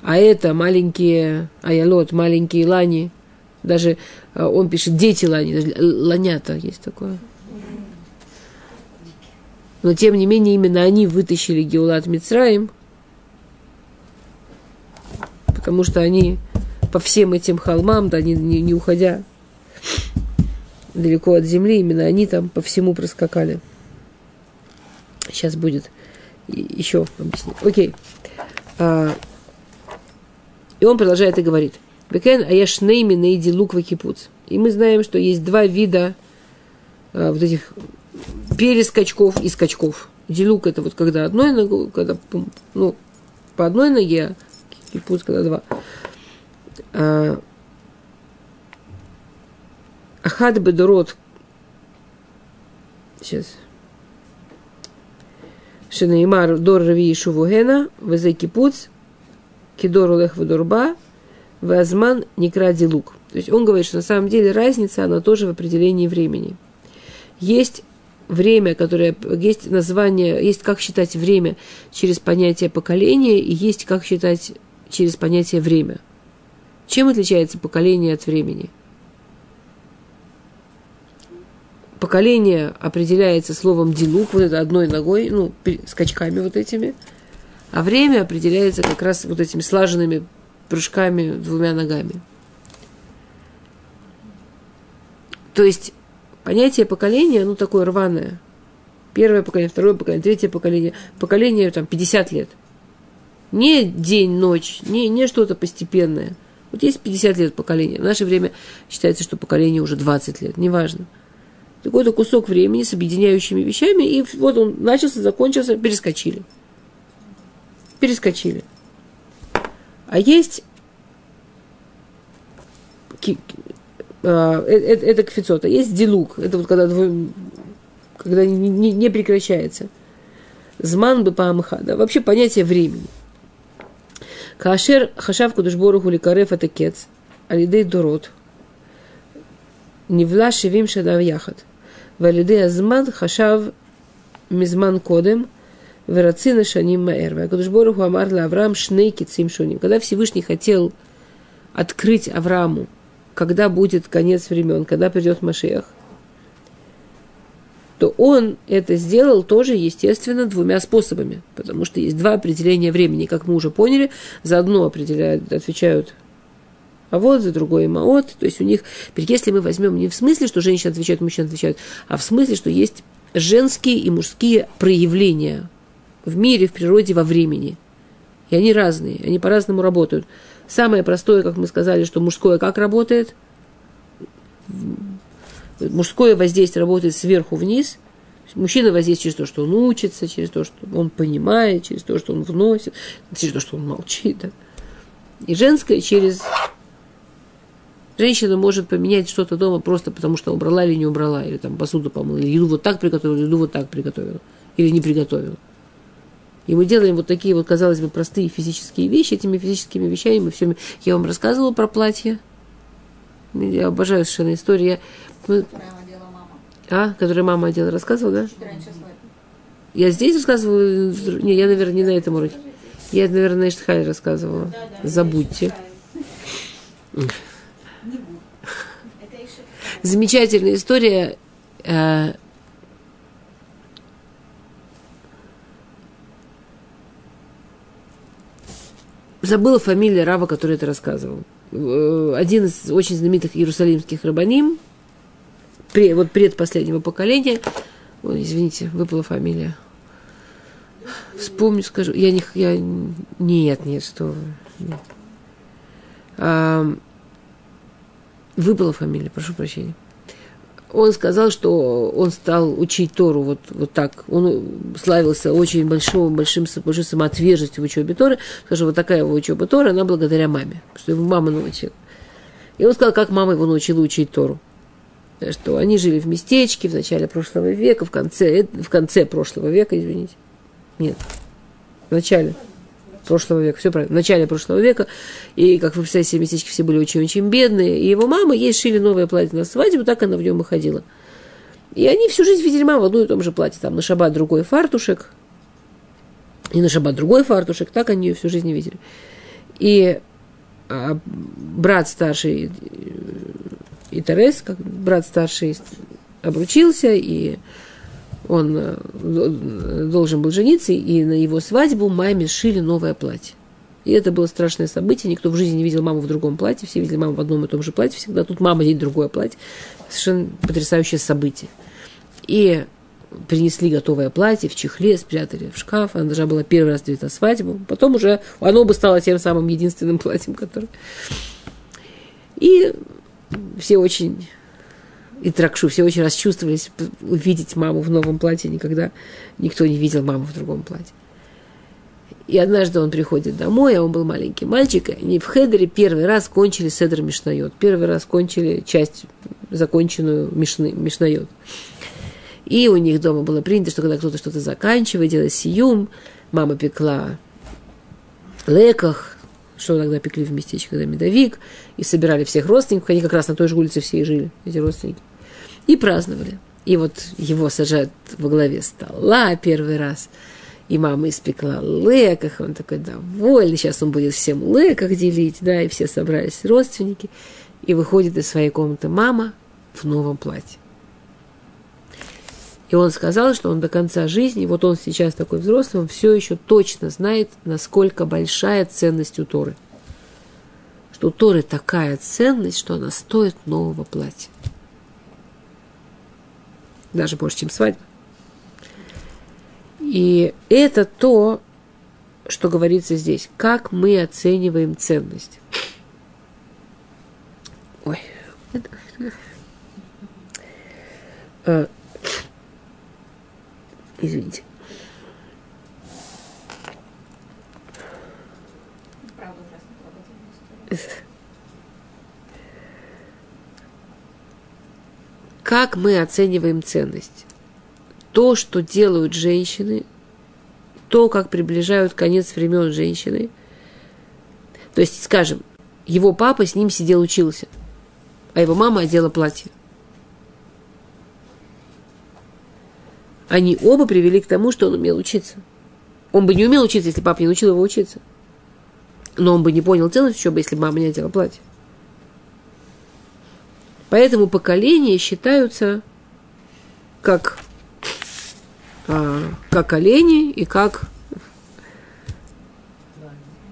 а это маленькие аялот, маленькие лани, даже э, он пишет дети лани, ланята есть такое. Но тем не менее именно они вытащили Геулат Мицраим, потому что они по всем этим холмам, да, не, не, не уходя далеко от земли, именно они там по всему проскакали. Сейчас будет еще объяснить. Окей. А, и он продолжает и говорит. Бекен аяшнейми нейди луква кипуц. И мы знаем, что есть два вида а, вот этих перескачков и скачков. Дилук это вот когда одной ногой, когда ну, по одной ноге, а кипуц когда два. А, Ахад бедорот. Сейчас. Шинеймар дор рави шувугена, везе кипуц, кидор улех вадорба, вазман некради лук. То есть он говорит, что на самом деле разница, она тоже в определении времени. Есть время, которое есть название, есть как считать время через понятие поколения и есть как считать через понятие время. Чем отличается поколение от времени? Поколение определяется словом дилук, вот это одной ногой, ну, скачками вот этими, а время определяется как раз вот этими слаженными прыжками двумя ногами. То есть понятие поколения, ну, такое рваное. Первое поколение, второе поколение, третье поколение. Поколение там 50 лет. Не день, ночь, не, не что-то постепенное. Вот есть 50 лет поколения. В наше время считается, что поколение уже 20 лет. Неважно. Какой-то кусок времени с объединяющими вещами, и вот он начался, закончился, перескочили. Перескочили. А есть а, э- э- это кфицот, а есть дилук, это вот когда, когда не, не- не прекращается. Зман бы да, вообще понятие времени. Кашер хашав кудушбору хуликарев это кец, алидей дорот. Нивла шевим шадав яхат. Валидей азман хашав мизман кодем, верацина шаним маэр. Вакудушбору амар Авраам шней кицим шуним. Когда Всевышний хотел открыть Аврааму, когда будет конец времен, когда придет Машех, то он это сделал тоже, естественно, двумя способами, потому что есть два определения времени, как мы уже поняли, за одно определяют, отвечают а вот за другое маот, то есть у них, если мы возьмем не в смысле, что женщины отвечают, мужчины отвечают, а в смысле, что есть женские и мужские проявления в мире, в природе, во времени. И они разные, они по-разному работают. Самое простое, как мы сказали, что мужское как работает? Мужское воздействие работает сверху вниз. Мужчина воздействует через то, что он учится, через то, что он понимает, через то, что он вносит, через то, что он молчит. Да? И женское через... Женщина может поменять что-то дома просто потому, что убрала или не убрала, или там посуду помыла, или еду вот так приготовила, еду вот так приготовила, или не приготовила. И мы делаем вот такие вот, казалось бы, простые физические вещи. Этими физическими вещами мы все... Я вам рассказывала про платье. Я обожаю совершенно историю. Я... А, которую мама одела, рассказывала, да? Я здесь рассказываю? Не, я, наверное, не на этом уроке. Я, наверное, на Иштхале рассказывала. Забудьте. Замечательная история. Э, забыла фамилия Рава, который это рассказывал. Э, один из очень знаменитых иерусалимских рабаним, вот предпоследнего поколения, ой, извините, выпала фамилия. Вспомню, скажу. Я не... Я, нет, нет, что. Нет. А, выпала фамилия, прошу прощения он сказал, что он стал учить Тору вот, вот так. Он славился очень большим, большим, большой самоотверженностью в учебе Торы. Скажем, вот такая его учеба Торы, она благодаря маме, что его мама научила. И он сказал, как мама его научила учить Тору. Что они жили в местечке в начале прошлого века, в конце, в конце прошлого века, извините. Нет, в начале прошлого века, все правильно, в начале прошлого века, и, как вы представляете, местечки все были очень-очень бедные, и его мама ей шили новое платье на свадьбу, так она в нем и ходила. И они всю жизнь видели маму в одном и том же платье, там на шаббат другой фартушек, и на шаббат другой фартушек, так они ее всю жизнь видели. И а, брат старший и Терес, как брат старший, обручился, и он э, должен был жениться, и на его свадьбу маме сшили новое платье. И это было страшное событие. Никто в жизни не видел маму в другом платье. Все видели маму в одном и том же платье всегда. Тут мама день другое платье. Совершенно потрясающее событие. И принесли готовое платье в чехле, спрятали в шкаф. Она должна была первый раз надеть на свадьбу. Потом уже оно бы стало тем самым единственным платьем, которое... И все очень и Тракшу все очень расчувствовались увидеть маму в новом платье. Никогда никто не видел маму в другом платье. И однажды он приходит домой, а он был маленький мальчик, и они в Хедере первый раз кончили Седр Мишнайот. Первый раз кончили часть, законченную Мишны, Мишнайот. И у них дома было принято, что когда кто-то что-то заканчивает, делает сиюм, мама пекла леках, что тогда пекли в местечке, когда медовик, и собирали всех родственников, они как раз на той же улице все и жили, эти родственники и праздновали. И вот его сажают во главе стола первый раз. И мама испекла леках, он такой довольный, сейчас он будет всем леках делить, да, и все собрались родственники. И выходит из своей комнаты мама в новом платье. И он сказал, что он до конца жизни, вот он сейчас такой взрослый, он все еще точно знает, насколько большая ценность у Торы. Что у Торы такая ценность, что она стоит нового платья даже больше, чем свадьба. И это то, что говорится здесь. Как мы оцениваем ценность. Ой. А, извините. Правда, ужасно *laughs* как мы оцениваем ценность. То, что делают женщины, то, как приближают конец времен женщины, То есть, скажем, его папа с ним сидел учился, а его мама одела платье. Они оба привели к тому, что он умел учиться. Он бы не умел учиться, если папа не учил его учиться. Но он бы не понял ценность учебы, если бы мама не одела платье. Поэтому поколения считаются как, а, как олени и как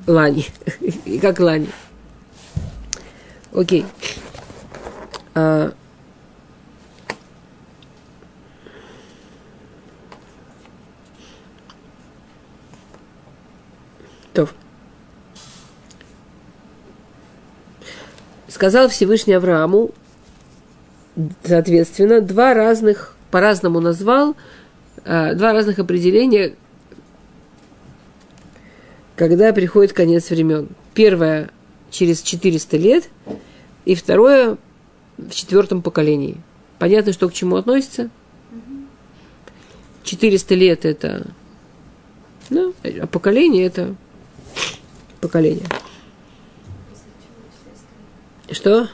лани. *laughs* и как лани. Окей. А. Сказал Всевышний Аврааму, соответственно, два разных, по-разному назвал, а, два разных определения, когда приходит конец времен. Первое через 400 лет, и второе в четвертом поколении. Понятно, что к чему относится? 400 лет это, ну, а поколение это поколение. Что?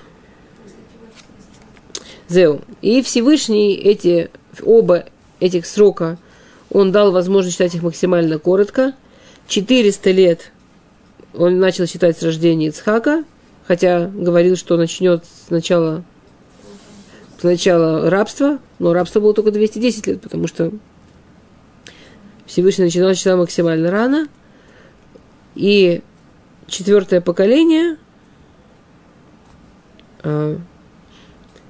Зеу. И Всевышний эти, оба этих срока, он дал возможность считать их максимально коротко. 400 лет он начал считать с рождения Ицхака, хотя говорил, что начнет сначала, сначала рабство, но рабство было только 210 лет, потому что Всевышний начинал считать максимально рано. И четвертое поколение, а,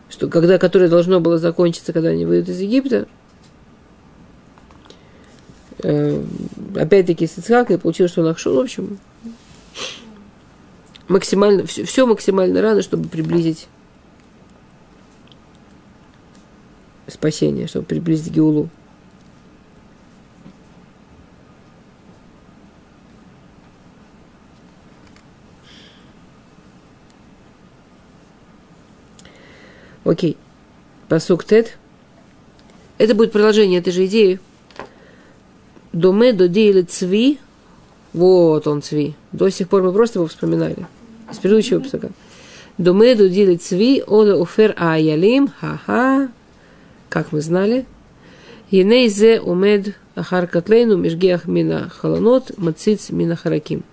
что, когда, которое должно было закончиться, когда они выйдут из Египта, э, опять-таки с Ицхака, и получилось, что он Ахшон, в общем, максимально, все, все максимально рано, чтобы приблизить спасение, чтобы приблизить Геулу. Окей. Посук Тет. Это будет продолжение этой же идеи. Доме додеяли цви. Вот он цви. До сих пор мы просто его вспоминали. С предыдущего псака. Доме додеяли цви. Ода уфер аялим. Ха-ха. Как мы знали. Еней зе умед ахар катлейну межгеах мина халанот мациц мина хараким.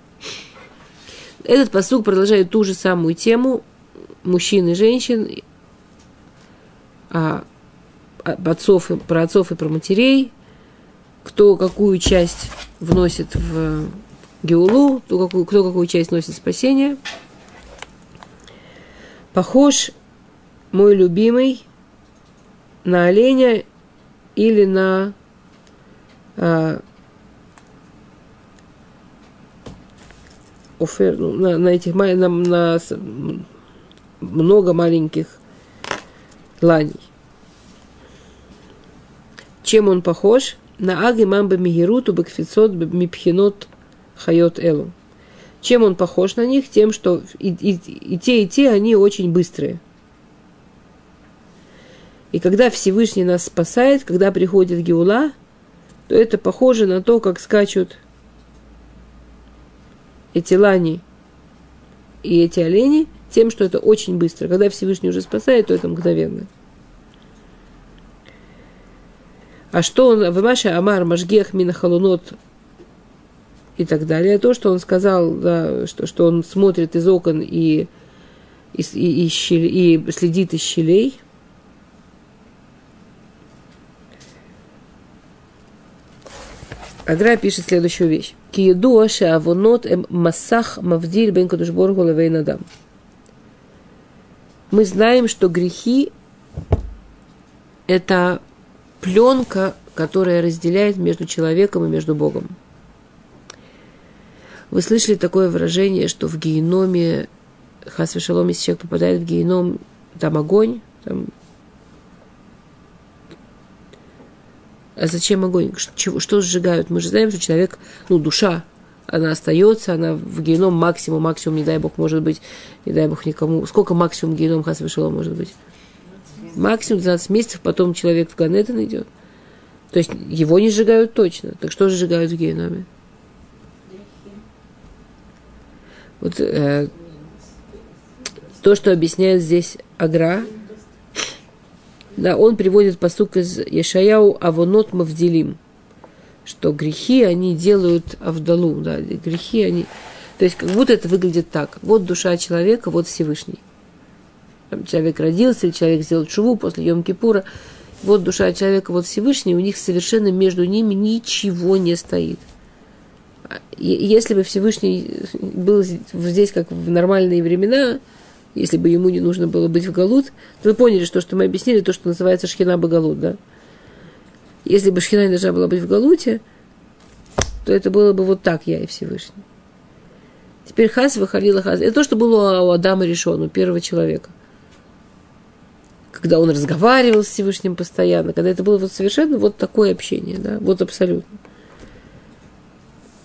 Этот посук продолжает ту же самую тему мужчин и женщин, а, отцов, про отцов и про матерей, кто какую часть вносит в Геулу, кто какую, кто какую часть носит спасение. Похож мой любимый на оленя или на а, офер, ну, на, на этих на, на много маленьких ланей. Чем он похож? На аги мамба мигеруту бакфицот мипхинот хайот элу. Чем он похож на них? Тем, что и, и, и те, и те, они очень быстрые. И когда Всевышний нас спасает, когда приходит Геула, то это похоже на то, как скачут эти лани и эти олени – тем, что это очень быстро. Когда Всевышний уже спасает, то это мгновенно. А что он, Вымаша Амар, Машгех, Минахалунот и так далее, то, что он сказал, да, что, что он смотрит из окон и, и, и, и, щель, и следит из щелей, Агра пишет следующую вещь. Киедуа шеавонот эм масах мавдиль бен кадушборгу левейнадам мы знаем, что грехи – это пленка, которая разделяет между человеком и между Богом. Вы слышали такое выражение, что в геноме, хас если человек попадает в геном, там огонь, там... А зачем огонь? Что, что сжигают? Мы же знаем, что человек, ну, душа, она остается, она в геном максимум, максимум, не дай бог, может быть, не дай бог никому. Сколько максимум геном Хасвешала может быть? Максимум 12 месяцев, потом человек в Ганеттен идет. То есть его не сжигают точно. Так что же сжигают в геноме? Вот э, то, что объясняет здесь Агра, да, он приводит посук из Ешаяу Авонот Мавделим, что грехи они делают Авдалу, да, грехи они... То есть как будто это выглядит так. Вот душа человека, вот Всевышний. Там человек родился, или человек сделал чуву после Йом-Кипура. Вот душа человека, вот Всевышний, у них совершенно между ними ничего не стоит. Если бы Всевышний был здесь, как в нормальные времена, если бы ему не нужно было быть в Галут, то вы поняли, что, что мы объяснили, то, что называется Шхина Багалут, да? Если бы Шхина должна была быть в Галуте, то это было бы вот так, я и Всевышний. Теперь Хас выходила Хас. Это то, что было у Адама решено, у первого человека. Когда он разговаривал с Всевышним постоянно, когда это было вот совершенно вот такое общение, да, вот абсолютно.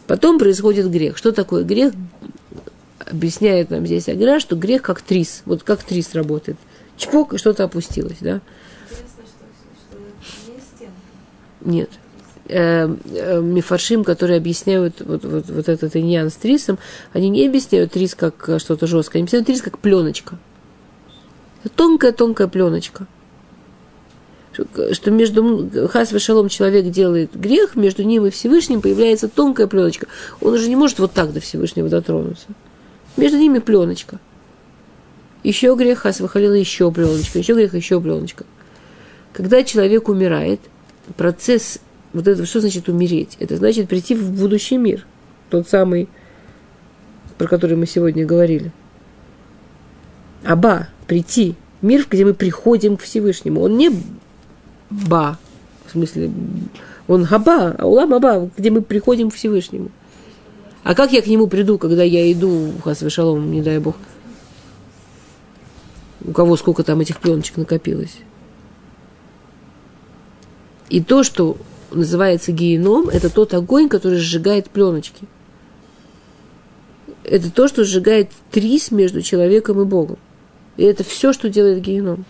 Потом происходит грех. Что такое грех? Объясняет нам здесь Агра, что грех как трис. Вот как трис работает. Чпок, и что-то опустилось, да? Интересно, что, что не стенка. Нет. Э, э, Мифаршим, которые объясняют вот, вот, вот этот иньян с трисом, они не объясняют трис как что-то жесткое, они объясняют трис как пленочка. Тонкая-тонкая пленочка. Что- между Хас Шалом человек делает грех, между ним и Всевышним появляется тонкая пленочка. Он уже не может вот так до Всевышнего дотронуться. Между ними пленочка. Еще грех Хас выхалила еще пленочка, еще грех, еще пленочка. Когда человек умирает, процесс, вот это, что значит умереть? Это значит прийти в будущий мир. Тот самый, про который мы сегодня говорили. Аба, прийти. Мир, где мы приходим к Всевышнему. Он не ба, в смысле, он хаба, а улам аба, где мы приходим к Всевышнему. А как я к нему приду, когда я иду, хас шалом, не дай бог, у кого сколько там этих пленочек накопилось? И то, что называется геном, это тот огонь, который сжигает пленочки. Это то, что сжигает трис между человеком и Богом. И это все, что делает геном.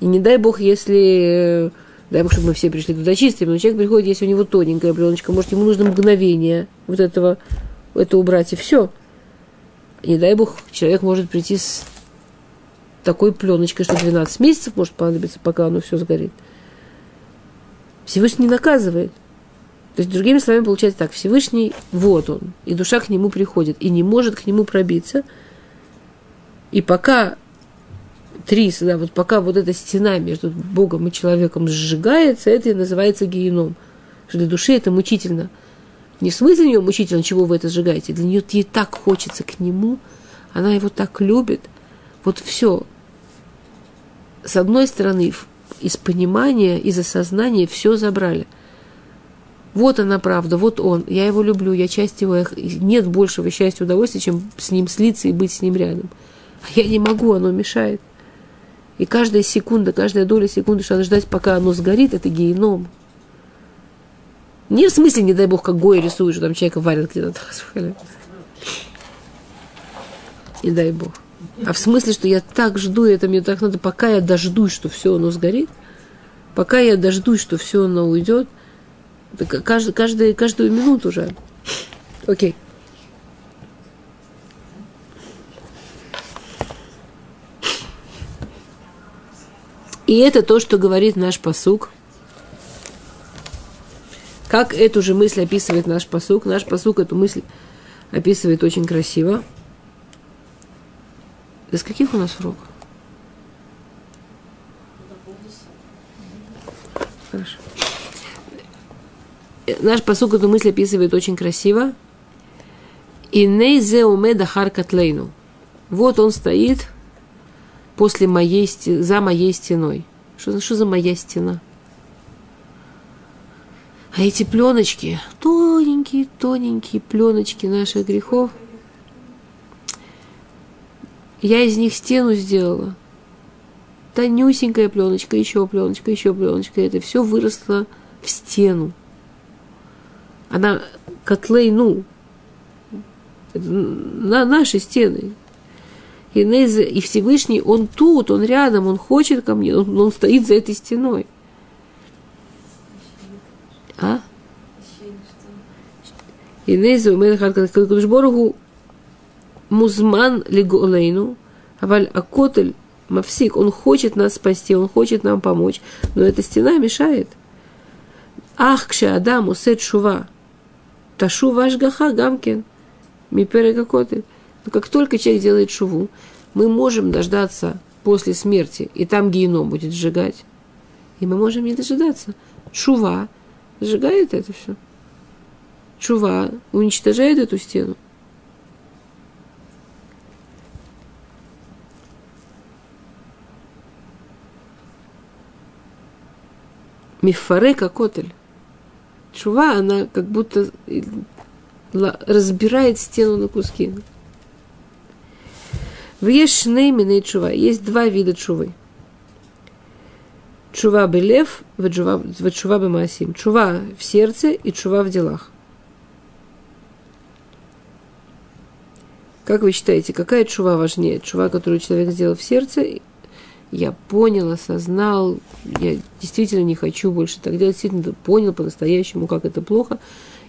И не дай бог, если... э, Дай бог, чтобы мы все пришли туда чистыми, но человек приходит, если у него тоненькая пленочка, может, ему нужно мгновение вот этого, это убрать, и все. Не дай бог, человек может прийти с такой пленочкой, что 12 месяцев может понадобиться, пока оно все сгорит. Всевышний не наказывает. То есть, другими словами, получается так, Всевышний, вот он, и душа к нему приходит, и не может к нему пробиться. И пока трис, да, вот пока вот эта стена между Богом и человеком сжигается, это и называется геном. Что для души это мучительно. Не в смысле для нее мучительно, чего вы это сжигаете. Для нее ей так хочется к нему, она его так любит. Вот все. С одной стороны, из понимания, из осознания все забрали. Вот она правда, вот он, я его люблю, я часть его, нет большего счастья и удовольствия, чем с ним слиться и быть с ним рядом. А я не могу, оно мешает. И каждая секунда, каждая доля секунды, что надо ждать, пока оно сгорит, это геном. Не в смысле, не дай бог, как Гоя рисует, что там человека варят где-то. *laughs* Не дай бог. А в смысле, что я так жду, это мне так надо, пока я дождусь, что все оно сгорит, пока я дождусь, что все оно уйдет, каждый, каждый, каждую минуту уже. Окей. И это то, что говорит наш посук. Как эту же мысль описывает наш посук? Наш посук эту мысль описывает очень красиво. Из каких у нас уроков? Хорошо. Э, Наш посук эту мысль описывает очень красиво. И нейзе умеда харкатлейну. Вот он стоит после моей, за моей стеной. Что, что за моя стена? А эти пленочки, тоненькие, тоненькие пленочки наших грехов, я из них стену сделала. Тонюсенькая пленочка, еще пленочка, еще пленочка. Это все выросло в стену. Она котлейну. Это на наши стены. И, и Всевышний, он тут, он рядом, он хочет ко мне, он, он стоит за этой стеной. А? И нейзе умеет Кадуш Боргу музман лиголейну, аваль акотель мавсик, он хочет нас спасти, он хочет нам помочь, но эта стена мешает. Ах, кше Адам усет шува, ташу ваш гаха гамкин, миперегакотель. Но как только человек делает шуву, мы можем дождаться после смерти, и там геном будет сжигать. И мы можем не дожидаться. Шува сжигает это все. Чува уничтожает эту стену. Мифарека котель. Чува, она как будто разбирает стену на куски. В Ешнейминой чува есть два вида чувы. Чува белев, чува бемасим. Чува в сердце и чува в делах. Как вы считаете, какая чува важнее? Чува, которую человек сделал в сердце, я понял, осознал, я действительно не хочу больше так делать, действительно понял по-настоящему, как это плохо,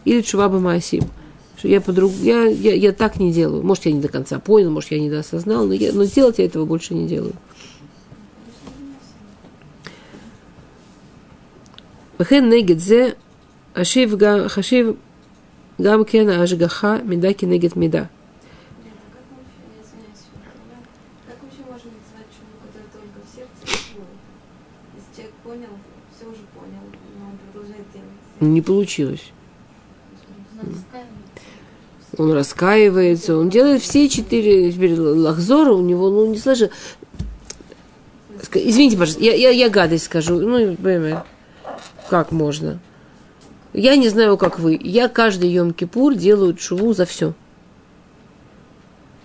или чува бемасим – что я, подруг... я, я, я так не делаю. Может, я не до конца понял, может, я не доосознал, но, я... но делать я этого больше не делаю. וכן נגד זה, השיב גם, חשיב גם כן ההשגחה מידה כנגד מידה. Не получилось он раскаивается, он делает все четыре теперь лахзора, у него, ну, не сложно. Извините, пожалуйста, я, я, я гадость скажу. Ну, как можно? Я не знаю, как вы. Я каждый Йом-Кипур делаю шуву за все.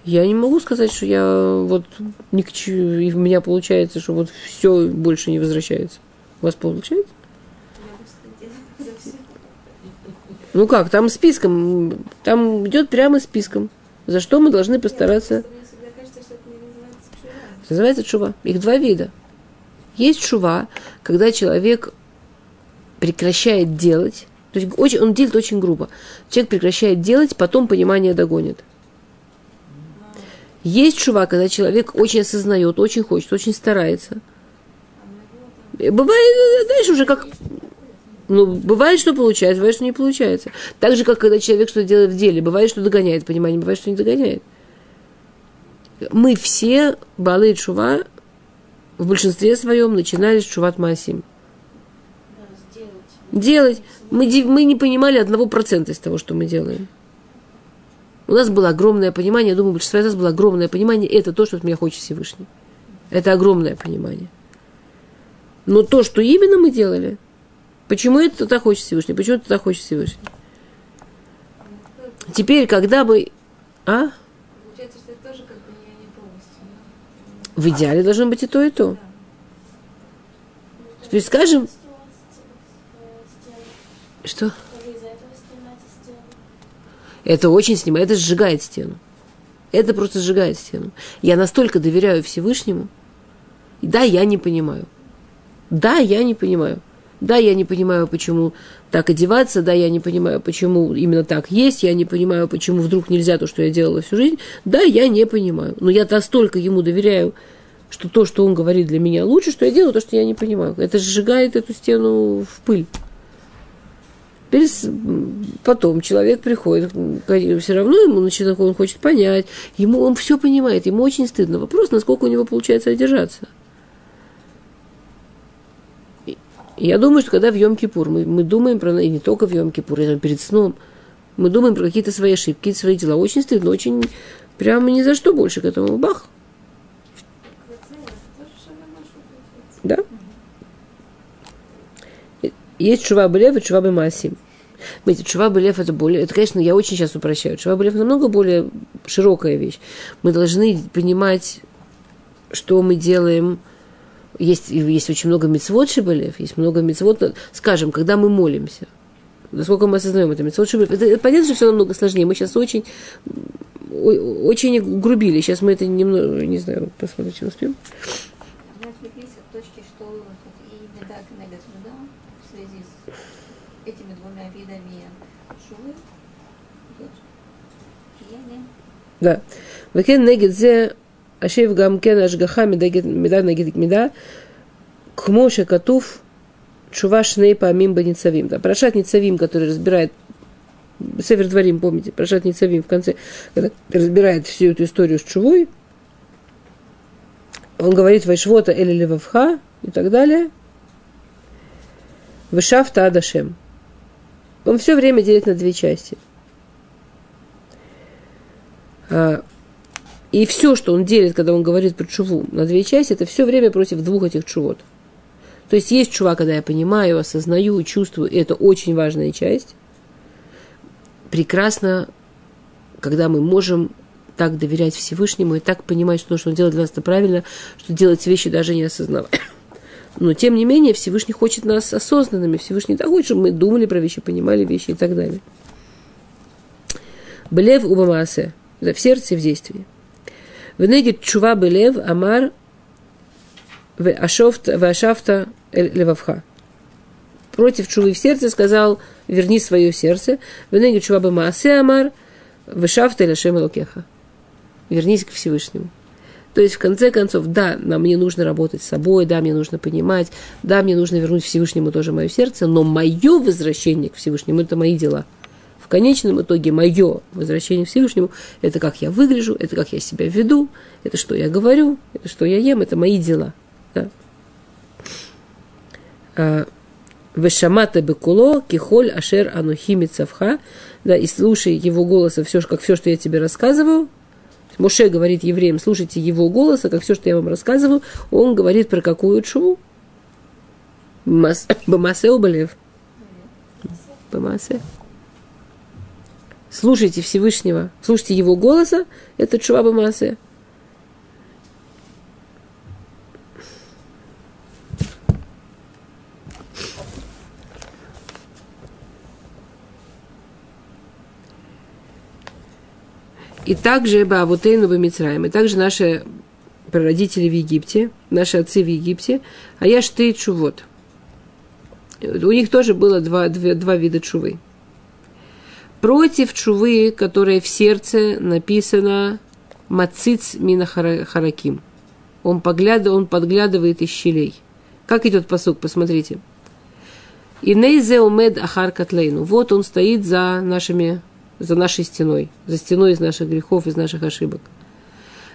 Я не могу сказать, что я вот ни к чему, и у меня получается, что вот все больше не возвращается. У вас получается? Ну как, там списком, там идет прямо списком. За что мы должны постараться? называется чува. Их два вида. Есть чува, когда человек прекращает делать, то есть очень, он делает очень грубо. Человек прекращает делать, потом понимание догонит. Есть чува, когда человек очень осознает, очень хочет, очень старается. Бывает, дальше уже как ну, бывает, что получается, бывает, что не получается. Так же, как когда человек что-то делает в деле, бывает, что догоняет понимание, бывает, что не догоняет. Мы все, Балы и Чува, в большинстве своем начинали с Чуват Масим. делать. Мы, мы не понимали одного процента из того, что мы делаем. У нас было огромное понимание, я думаю, большинство из нас было огромное понимание, это то, что от меня хочет Всевышний. Это огромное понимание. Но то, что именно мы делали – Почему это туда хочет Всевышний? Почему туда хочет Всевышний? Теперь, когда бы... А? Получается, что это тоже как бы не, не полностью. Да? В идеале должно быть и то, и то. Да. То есть, скажем... Что? Это очень снимает, это сжигает стену. Это просто сжигает стену. Я настолько доверяю Всевышнему. Да, я не понимаю. Да, я не понимаю. Да, я не понимаю, почему так одеваться, да, я не понимаю, почему именно так есть, я не понимаю, почему вдруг нельзя то, что я делала всю жизнь. Да, я не понимаю. Но я настолько ему доверяю, что то, что он говорит для меня лучше, что я делаю то, что я не понимаю. Это сжигает эту стену в пыль. Потом человек приходит, все равно ему начинает, он хочет понять, ему он все понимает, ему очень стыдно. Вопрос, насколько у него получается одержаться. Я думаю, что когда в Йом-Кипур, мы, мы думаем про, и не только в Йом-Кипур, перед сном, мы думаем про какие-то свои ошибки, какие-то свои дела. Очень стыдно, очень прямо ни за что больше к этому. Бах. Да? Есть чува Белев и чува Бемасим. Видите, чува Белев это более, это, конечно, я очень сейчас упрощаю. Чува Белев намного более широкая вещь. Мы должны понимать, что мы делаем, есть, есть очень много мецвод шибелев, есть много мецвод, скажем, когда мы молимся. Насколько мы осознаем это мецвод шибелев. Это, это, понятно, что все намного сложнее. Мы сейчас очень, очень грубили. Сейчас мы это немного, не знаю, посмотрим, что успеем. этими двумя видами шувы Да. Векен негидзе אשיב גם כן השגחה מדגת- מידה נגד מידה, כמו שכתוב תשובה שני פעמים בניצבים. Да, Прошат Ницавим, который разбирает Север Дворим, помните, Прошат Ницавим в конце, когда разбирает всю эту историю с Чувой, он говорит Вайшвота Эли Левавха и так далее. Вышафта Адашем. Он все время делит на две части. и все, что он делит, когда он говорит про чуву на две части, это все время против двух этих чувот. То есть есть чува, когда я понимаю, осознаю, чувствую, и это очень важная часть. Прекрасно, когда мы можем так доверять Всевышнему и так понимать, что то, что он делает для нас, это правильно, что делать вещи даже не осознавая. *coughs* Но, тем не менее, Всевышний хочет нас осознанными. Всевышний так хочет, чтобы мы думали про вещи, понимали вещи и так далее. Белев убамасе. Да, в сердце в действии. Венегит чува белев амар в ашафта левавха. Против чувы в сердце сказал, верни свое сердце. Венегит чува бамасе амар в шафта лешем лукеха. Вернись к Всевышнему. То есть, в конце концов, да, нам мне нужно работать с собой, да, мне нужно понимать, да, мне нужно вернуть Всевышнему тоже мое сердце, но мое возвращение к Всевышнему – это мои дела. В конечном итоге мое возвращение к Всевышнему – это как я выгляжу, это как я себя веду, это что я говорю, это что я ем, это мои дела. Да. А, Вешамата бекуло, кихоль, ашер, анухи, мицавха. Да, и слушай его голоса, все, как все, что я тебе рассказываю. Моше говорит евреям, слушайте его голоса, как все, что я вам рассказываю. Он говорит про какую чуву? Бамасе уболев. Бамасе. Слушайте Всевышнего, слушайте его голоса, это чува Бамасе. И также Баавутейну Бамицраем, и также наши прародители в Египте, наши отцы в Египте, а я ты чувот. У них тоже было два, два, два вида чувы. Против чувы, которая в сердце написано Мациц Мина Хараким. Он, погляд, он подглядывает из щелей. Как идет посук, посмотрите. Инейзе умед ахар катлейну. Вот он стоит за нашими за нашей стеной, за стеной из наших грехов, из наших ошибок.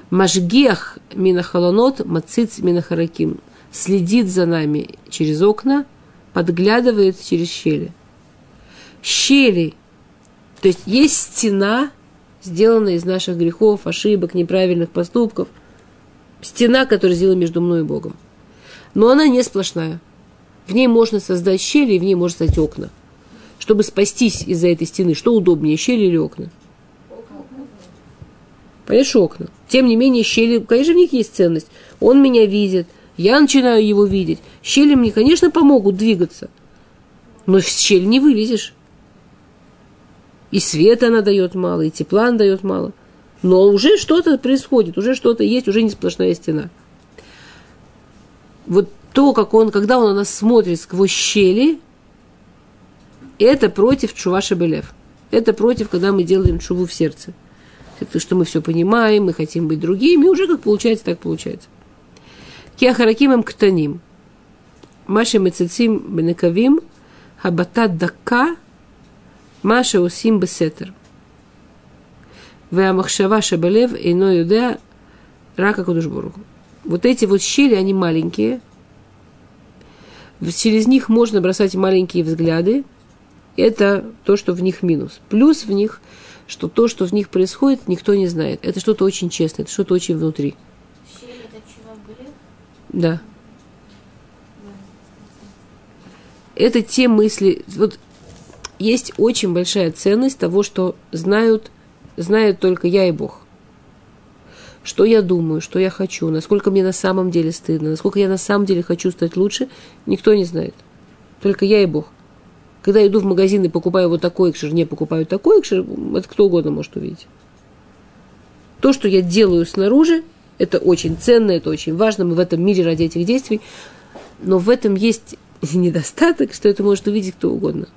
Машгех минахалонот мациц минахараким следит за нами через окна, подглядывает через щели. Щели, то есть есть стена, сделанная из наших грехов, ошибок, неправильных поступков. Стена, которая сделана между мной и Богом. Но она не сплошная. В ней можно создать щели, и в ней можно создать окна – чтобы спастись из-за этой стены, что удобнее, щели или окна? Конечно, окна. Тем не менее, щели, конечно, в них есть ценность. Он меня видит, я начинаю его видеть. Щели мне, конечно, помогут двигаться. Но в щель не вылезешь. И света она дает мало, и тепла она дает мало. Но уже что-то происходит, уже что-то есть, уже не сплошная стена. Вот то, как он, когда он на нас смотрит сквозь щели, это против чува шебелев. Это против, когда мы делаем чуву в сердце. Это что мы все понимаем, мы хотим быть другими, уже как получается, так получается. Киахаракимам ктаним. Маша мецецим бенекавим, хабата дака, маша усим бесетер. Веамахшава шабалев ино юдеа рака кудушбургу. Вот эти вот щели, они маленькие. Через них можно бросать маленькие взгляды, это то, что в них минус. Плюс в них, что то, что в них происходит, никто не знает. Это что-то очень честное, это что-то очень внутри. Щели это чува были? Да. Это те мысли. Вот есть очень большая ценность того, что знают, знают только я и Бог. Что я думаю, что я хочу, насколько мне на самом деле стыдно, насколько я на самом деле хочу стать лучше, никто не знает. Только я и Бог. Когда я иду в магазин и покупаю вот такой экшер, не покупаю такой экшер, это кто угодно может увидеть. То, что я делаю снаружи, это очень ценно, это очень важно, мы в этом мире ради этих действий, но в этом есть *laughs* недостаток, что это может увидеть кто угодно.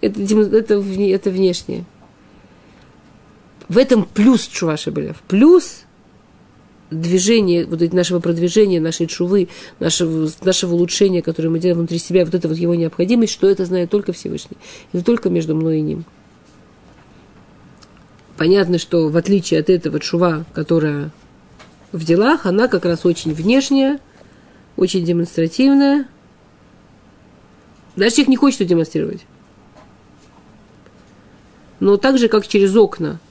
Это, это, это внешнее. в этом плюс чува Шабелев. Плюс движение, вот эти нашего продвижения, нашей чувы, нашего, нашего улучшения, которое мы делаем внутри себя, вот это вот его необходимость, что это знает только Всевышний. Это только между мной и ним. Понятно, что в отличие от этого чува, которая в делах, она как раз очень внешняя, очень демонстративная. Даже человек не хочет демонстрировать. Но так же, как через окна –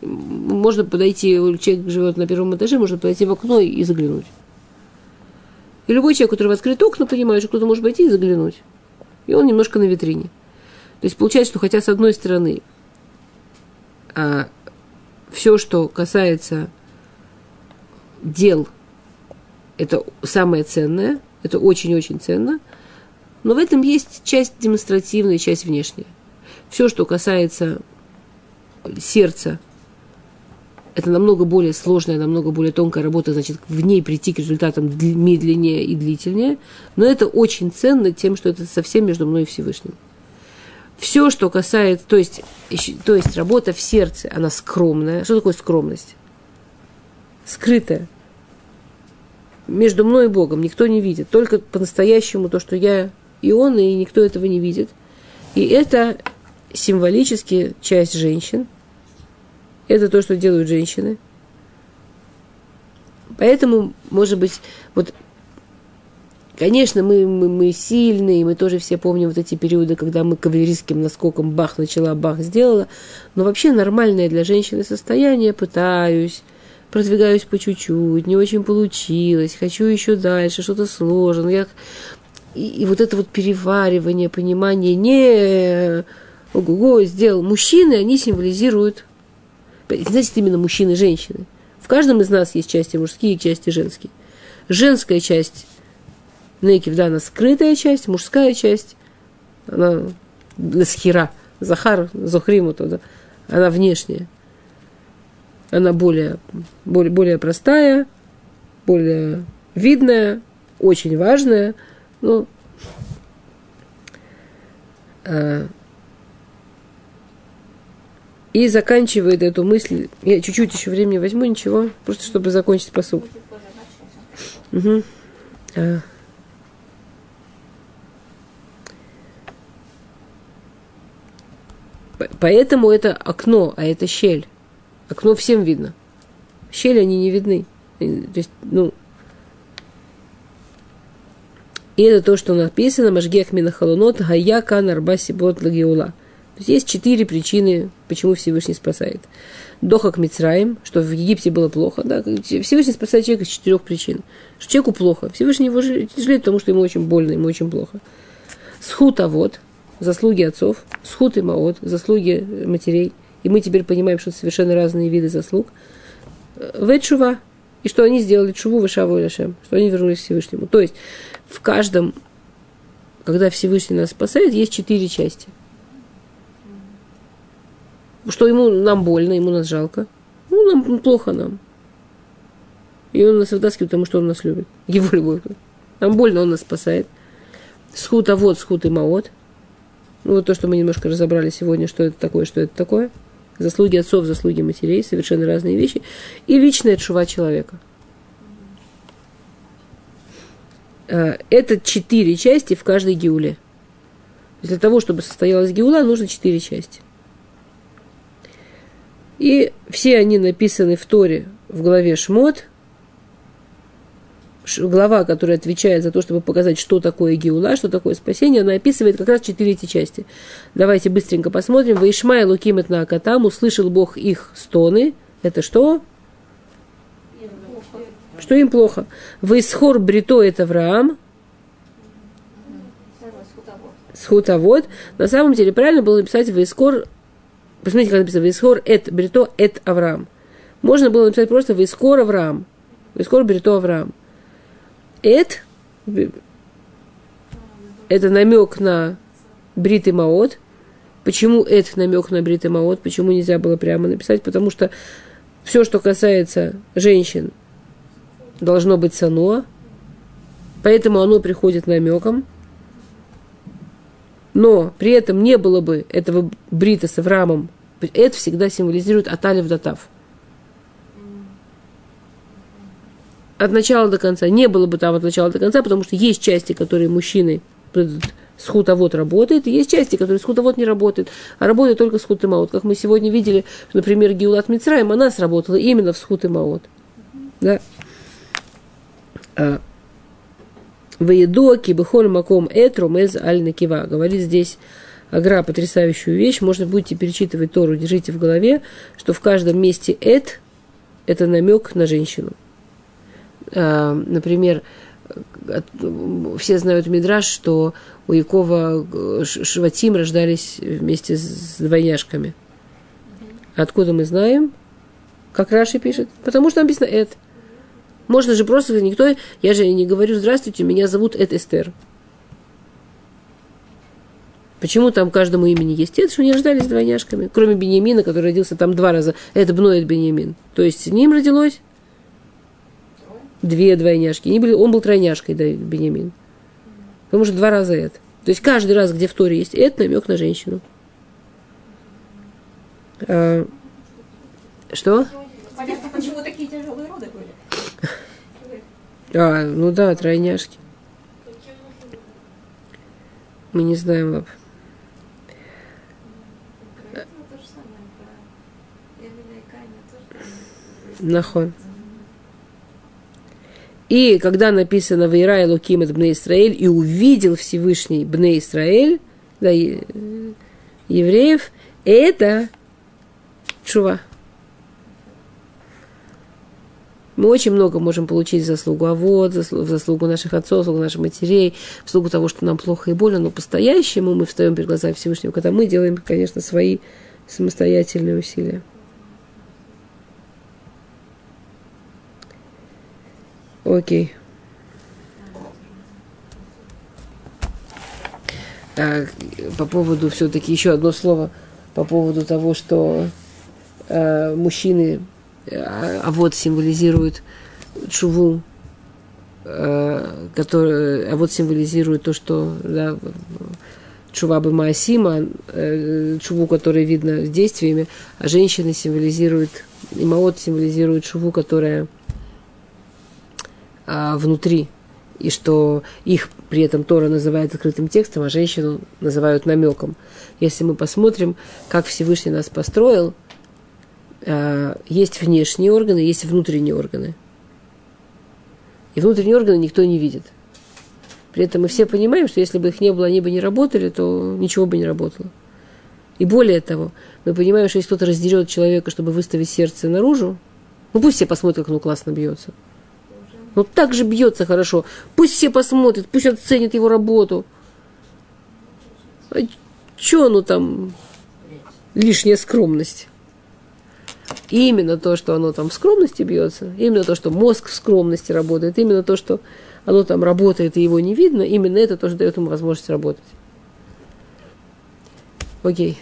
можно подойти, человек живет на первом этаже, можно подойти в окно и заглянуть. И любой человек, у которого открыт окна, понимает, что кто-то может пойти и заглянуть. И он немножко на витрине. То есть получается, что хотя с одной стороны а, все, что касается дел, это самое ценное, это очень-очень ценно, но в этом есть часть демонстративная, часть внешняя. Все, что касается сердца, это намного более сложная, намного более тонкая работа, значит, в ней прийти к результатам медленнее и длительнее, но это очень ценно тем, что это совсем между мной и Всевышним. Все, что касается, то есть, то есть работа в сердце, она скромная. Что такое скромность? Скрытая. Между мной и Богом никто не видит. Только по-настоящему то, что я и он, и никто этого не видит. И это символически часть женщин – это то, что делают женщины. Поэтому, может быть, вот, конечно, мы, мы, мы сильные, мы тоже все помним вот эти периоды, когда мы кавалерийским наскоком бах начала, бах сделала, но вообще нормальное для женщины состояние, пытаюсь, продвигаюсь по чуть-чуть, не очень получилось, хочу еще дальше, что-то сложно. Я... И, и вот это вот переваривание, понимание, не ого-го, сделал. Мужчины, они символизируют значит именно мужчины и женщины. В каждом из нас есть части мужские и части женские. Женская часть Некив, да, она скрытая часть, мужская часть, она схира, Захар, Зохриму туда, она внешняя. Она более, более, более простая, более видная, очень важная, ну, а, и заканчивает эту мысль. Я чуть-чуть еще времени возьму, ничего, просто чтобы закончить посуд. Угу. А. Поэтому это окно, а это щель. Окно всем видно. Щели они не видны. То есть, ну, и это то, что написано, Машгех Минахалунот, Гаяка Нарбаси Бот Лагиула. Есть есть четыре причины, почему Всевышний спасает. Дохак Мицраим, что в Египте было плохо. Да? Всевышний спасает человека из четырех причин. Что человеку плохо. Всевышний его жалеет, потому что ему очень больно, ему очень плохо. Схут вот заслуги отцов. Схут и маот, заслуги матерей. И мы теперь понимаем, что это совершенно разные виды заслуг. Ветшува. И что они сделали чуву вышаву и что они вернулись к Всевышнему. То есть в каждом, когда Всевышний нас спасает, есть четыре части – что ему нам больно, ему нас жалко. Ну, нам плохо нам. И он нас вытаскивает, потому что он нас любит. *laughs* Его любовь. Нам больно, он нас спасает. Схут, а вот схут и маот. Ну, вот то, что мы немножко разобрали сегодня, что это такое, что это такое. Заслуги отцов, заслуги матерей, совершенно разные вещи. И вечная чува человека. А, это четыре части в каждой геуле. Для того, чтобы состоялась геула, нужно четыре части. И все они написаны в Торе в главе Шмот, глава, которая отвечает за то, чтобы показать, что такое Геула, что такое спасение, она описывает как раз четыре эти части. Давайте быстренько посмотрим. Ваишмай Лукимет на Акатам, услышал Бог их стоны. Это что? Что им плохо? Ваисхор Брито это Авраам. Схутовод. На самом деле правильно было написать Ваискор Посмотрите, как написано, Висхор эт брито эт Авраам. Можно было написать просто Вискор Авраам. Вискор брито Авраам. Эт это намек на Брит и Маот. Почему эт намек на Брит и Маот? Почему нельзя было прямо написать? Потому что все, что касается женщин, должно быть сануа. Поэтому оно приходит намеком но при этом не было бы этого брита с Авраамом Это всегда символизирует от алиф до тав. От начала до конца. Не было бы там от начала до конца, потому что есть части, которые мужчины схутовод работает, и есть части, которые схутовод не работает, а работает только схут и маот. Как мы сегодня видели, например, Геулат Мицраем, она сработала именно в схут и маот. Да? Ваедоки, Бехоль Маком Этру, Мез Аль Накива. Говорит здесь Агра потрясающую вещь. Можно будете перечитывать Тору, держите в голове, что в каждом месте Эт – это намек на женщину. А, например, все знают Мидраш, что у Якова э, Шватим рождались вместе с двойняшками. Откуда мы знаем? Как Раши пишет? Потому что написано «эт». Можно же просто никто... Я же не говорю «здравствуйте, меня зовут Эд Эстер». Почему там каждому имени есть «эт», что они рождались двойняшками? Кроме Бениамина, который родился там два раза. Это Бноет Бениамин. То есть с ним родилось две двойняшки. Они были, он был тройняшкой, да, Бениамин. Потому что два раза это. То есть каждый раз, где в Торе есть это, намек на женщину. А, что? Понятно, почему такие тяжелые роды были. А, ну да, тройняшки. Мы не знаем, лап. Нахон. И когда написано «Вейра и Луким это Бне Исраэль» и увидел Всевышний Бне Исраэль, да, евреев, это чува. Мы очень много можем получить в заслугу Авод, в заслугу наших отцов, в заслугу наших матерей, в заслугу того, что нам плохо и больно, но по-настоящему мы встаем перед глазами Всевышнего, когда мы делаем, конечно, свои самостоятельные усилия. Окей. А, по поводу все-таки еще одно слово по поводу того, что а, мужчины, а, а вот символизируют чуву, а, который, а вот символизирует то, что да, чува бы Маасима, э, чуву, которая видно действиями, а женщины символизируют, и Маот символизирует чуву, которая а, внутри, и что их при этом Тора называет открытым текстом, а женщину называют намеком. Если мы посмотрим, как Всевышний нас построил, есть внешние органы, есть внутренние органы. И внутренние органы никто не видит. При этом мы все понимаем, что если бы их не было, они бы не работали, то ничего бы не работало. И более того, мы понимаем, что если кто-то раздерет человека, чтобы выставить сердце наружу, ну пусть все посмотрят, как оно классно бьется – ну, так же бьется хорошо. Пусть все посмотрят, пусть оценят его работу. А что оно там? Лишняя скромность. Именно то, что оно там в скромности бьется, именно то, что мозг в скромности работает, именно то, что оно там работает и его не видно, именно это тоже дает ему возможность работать. Окей.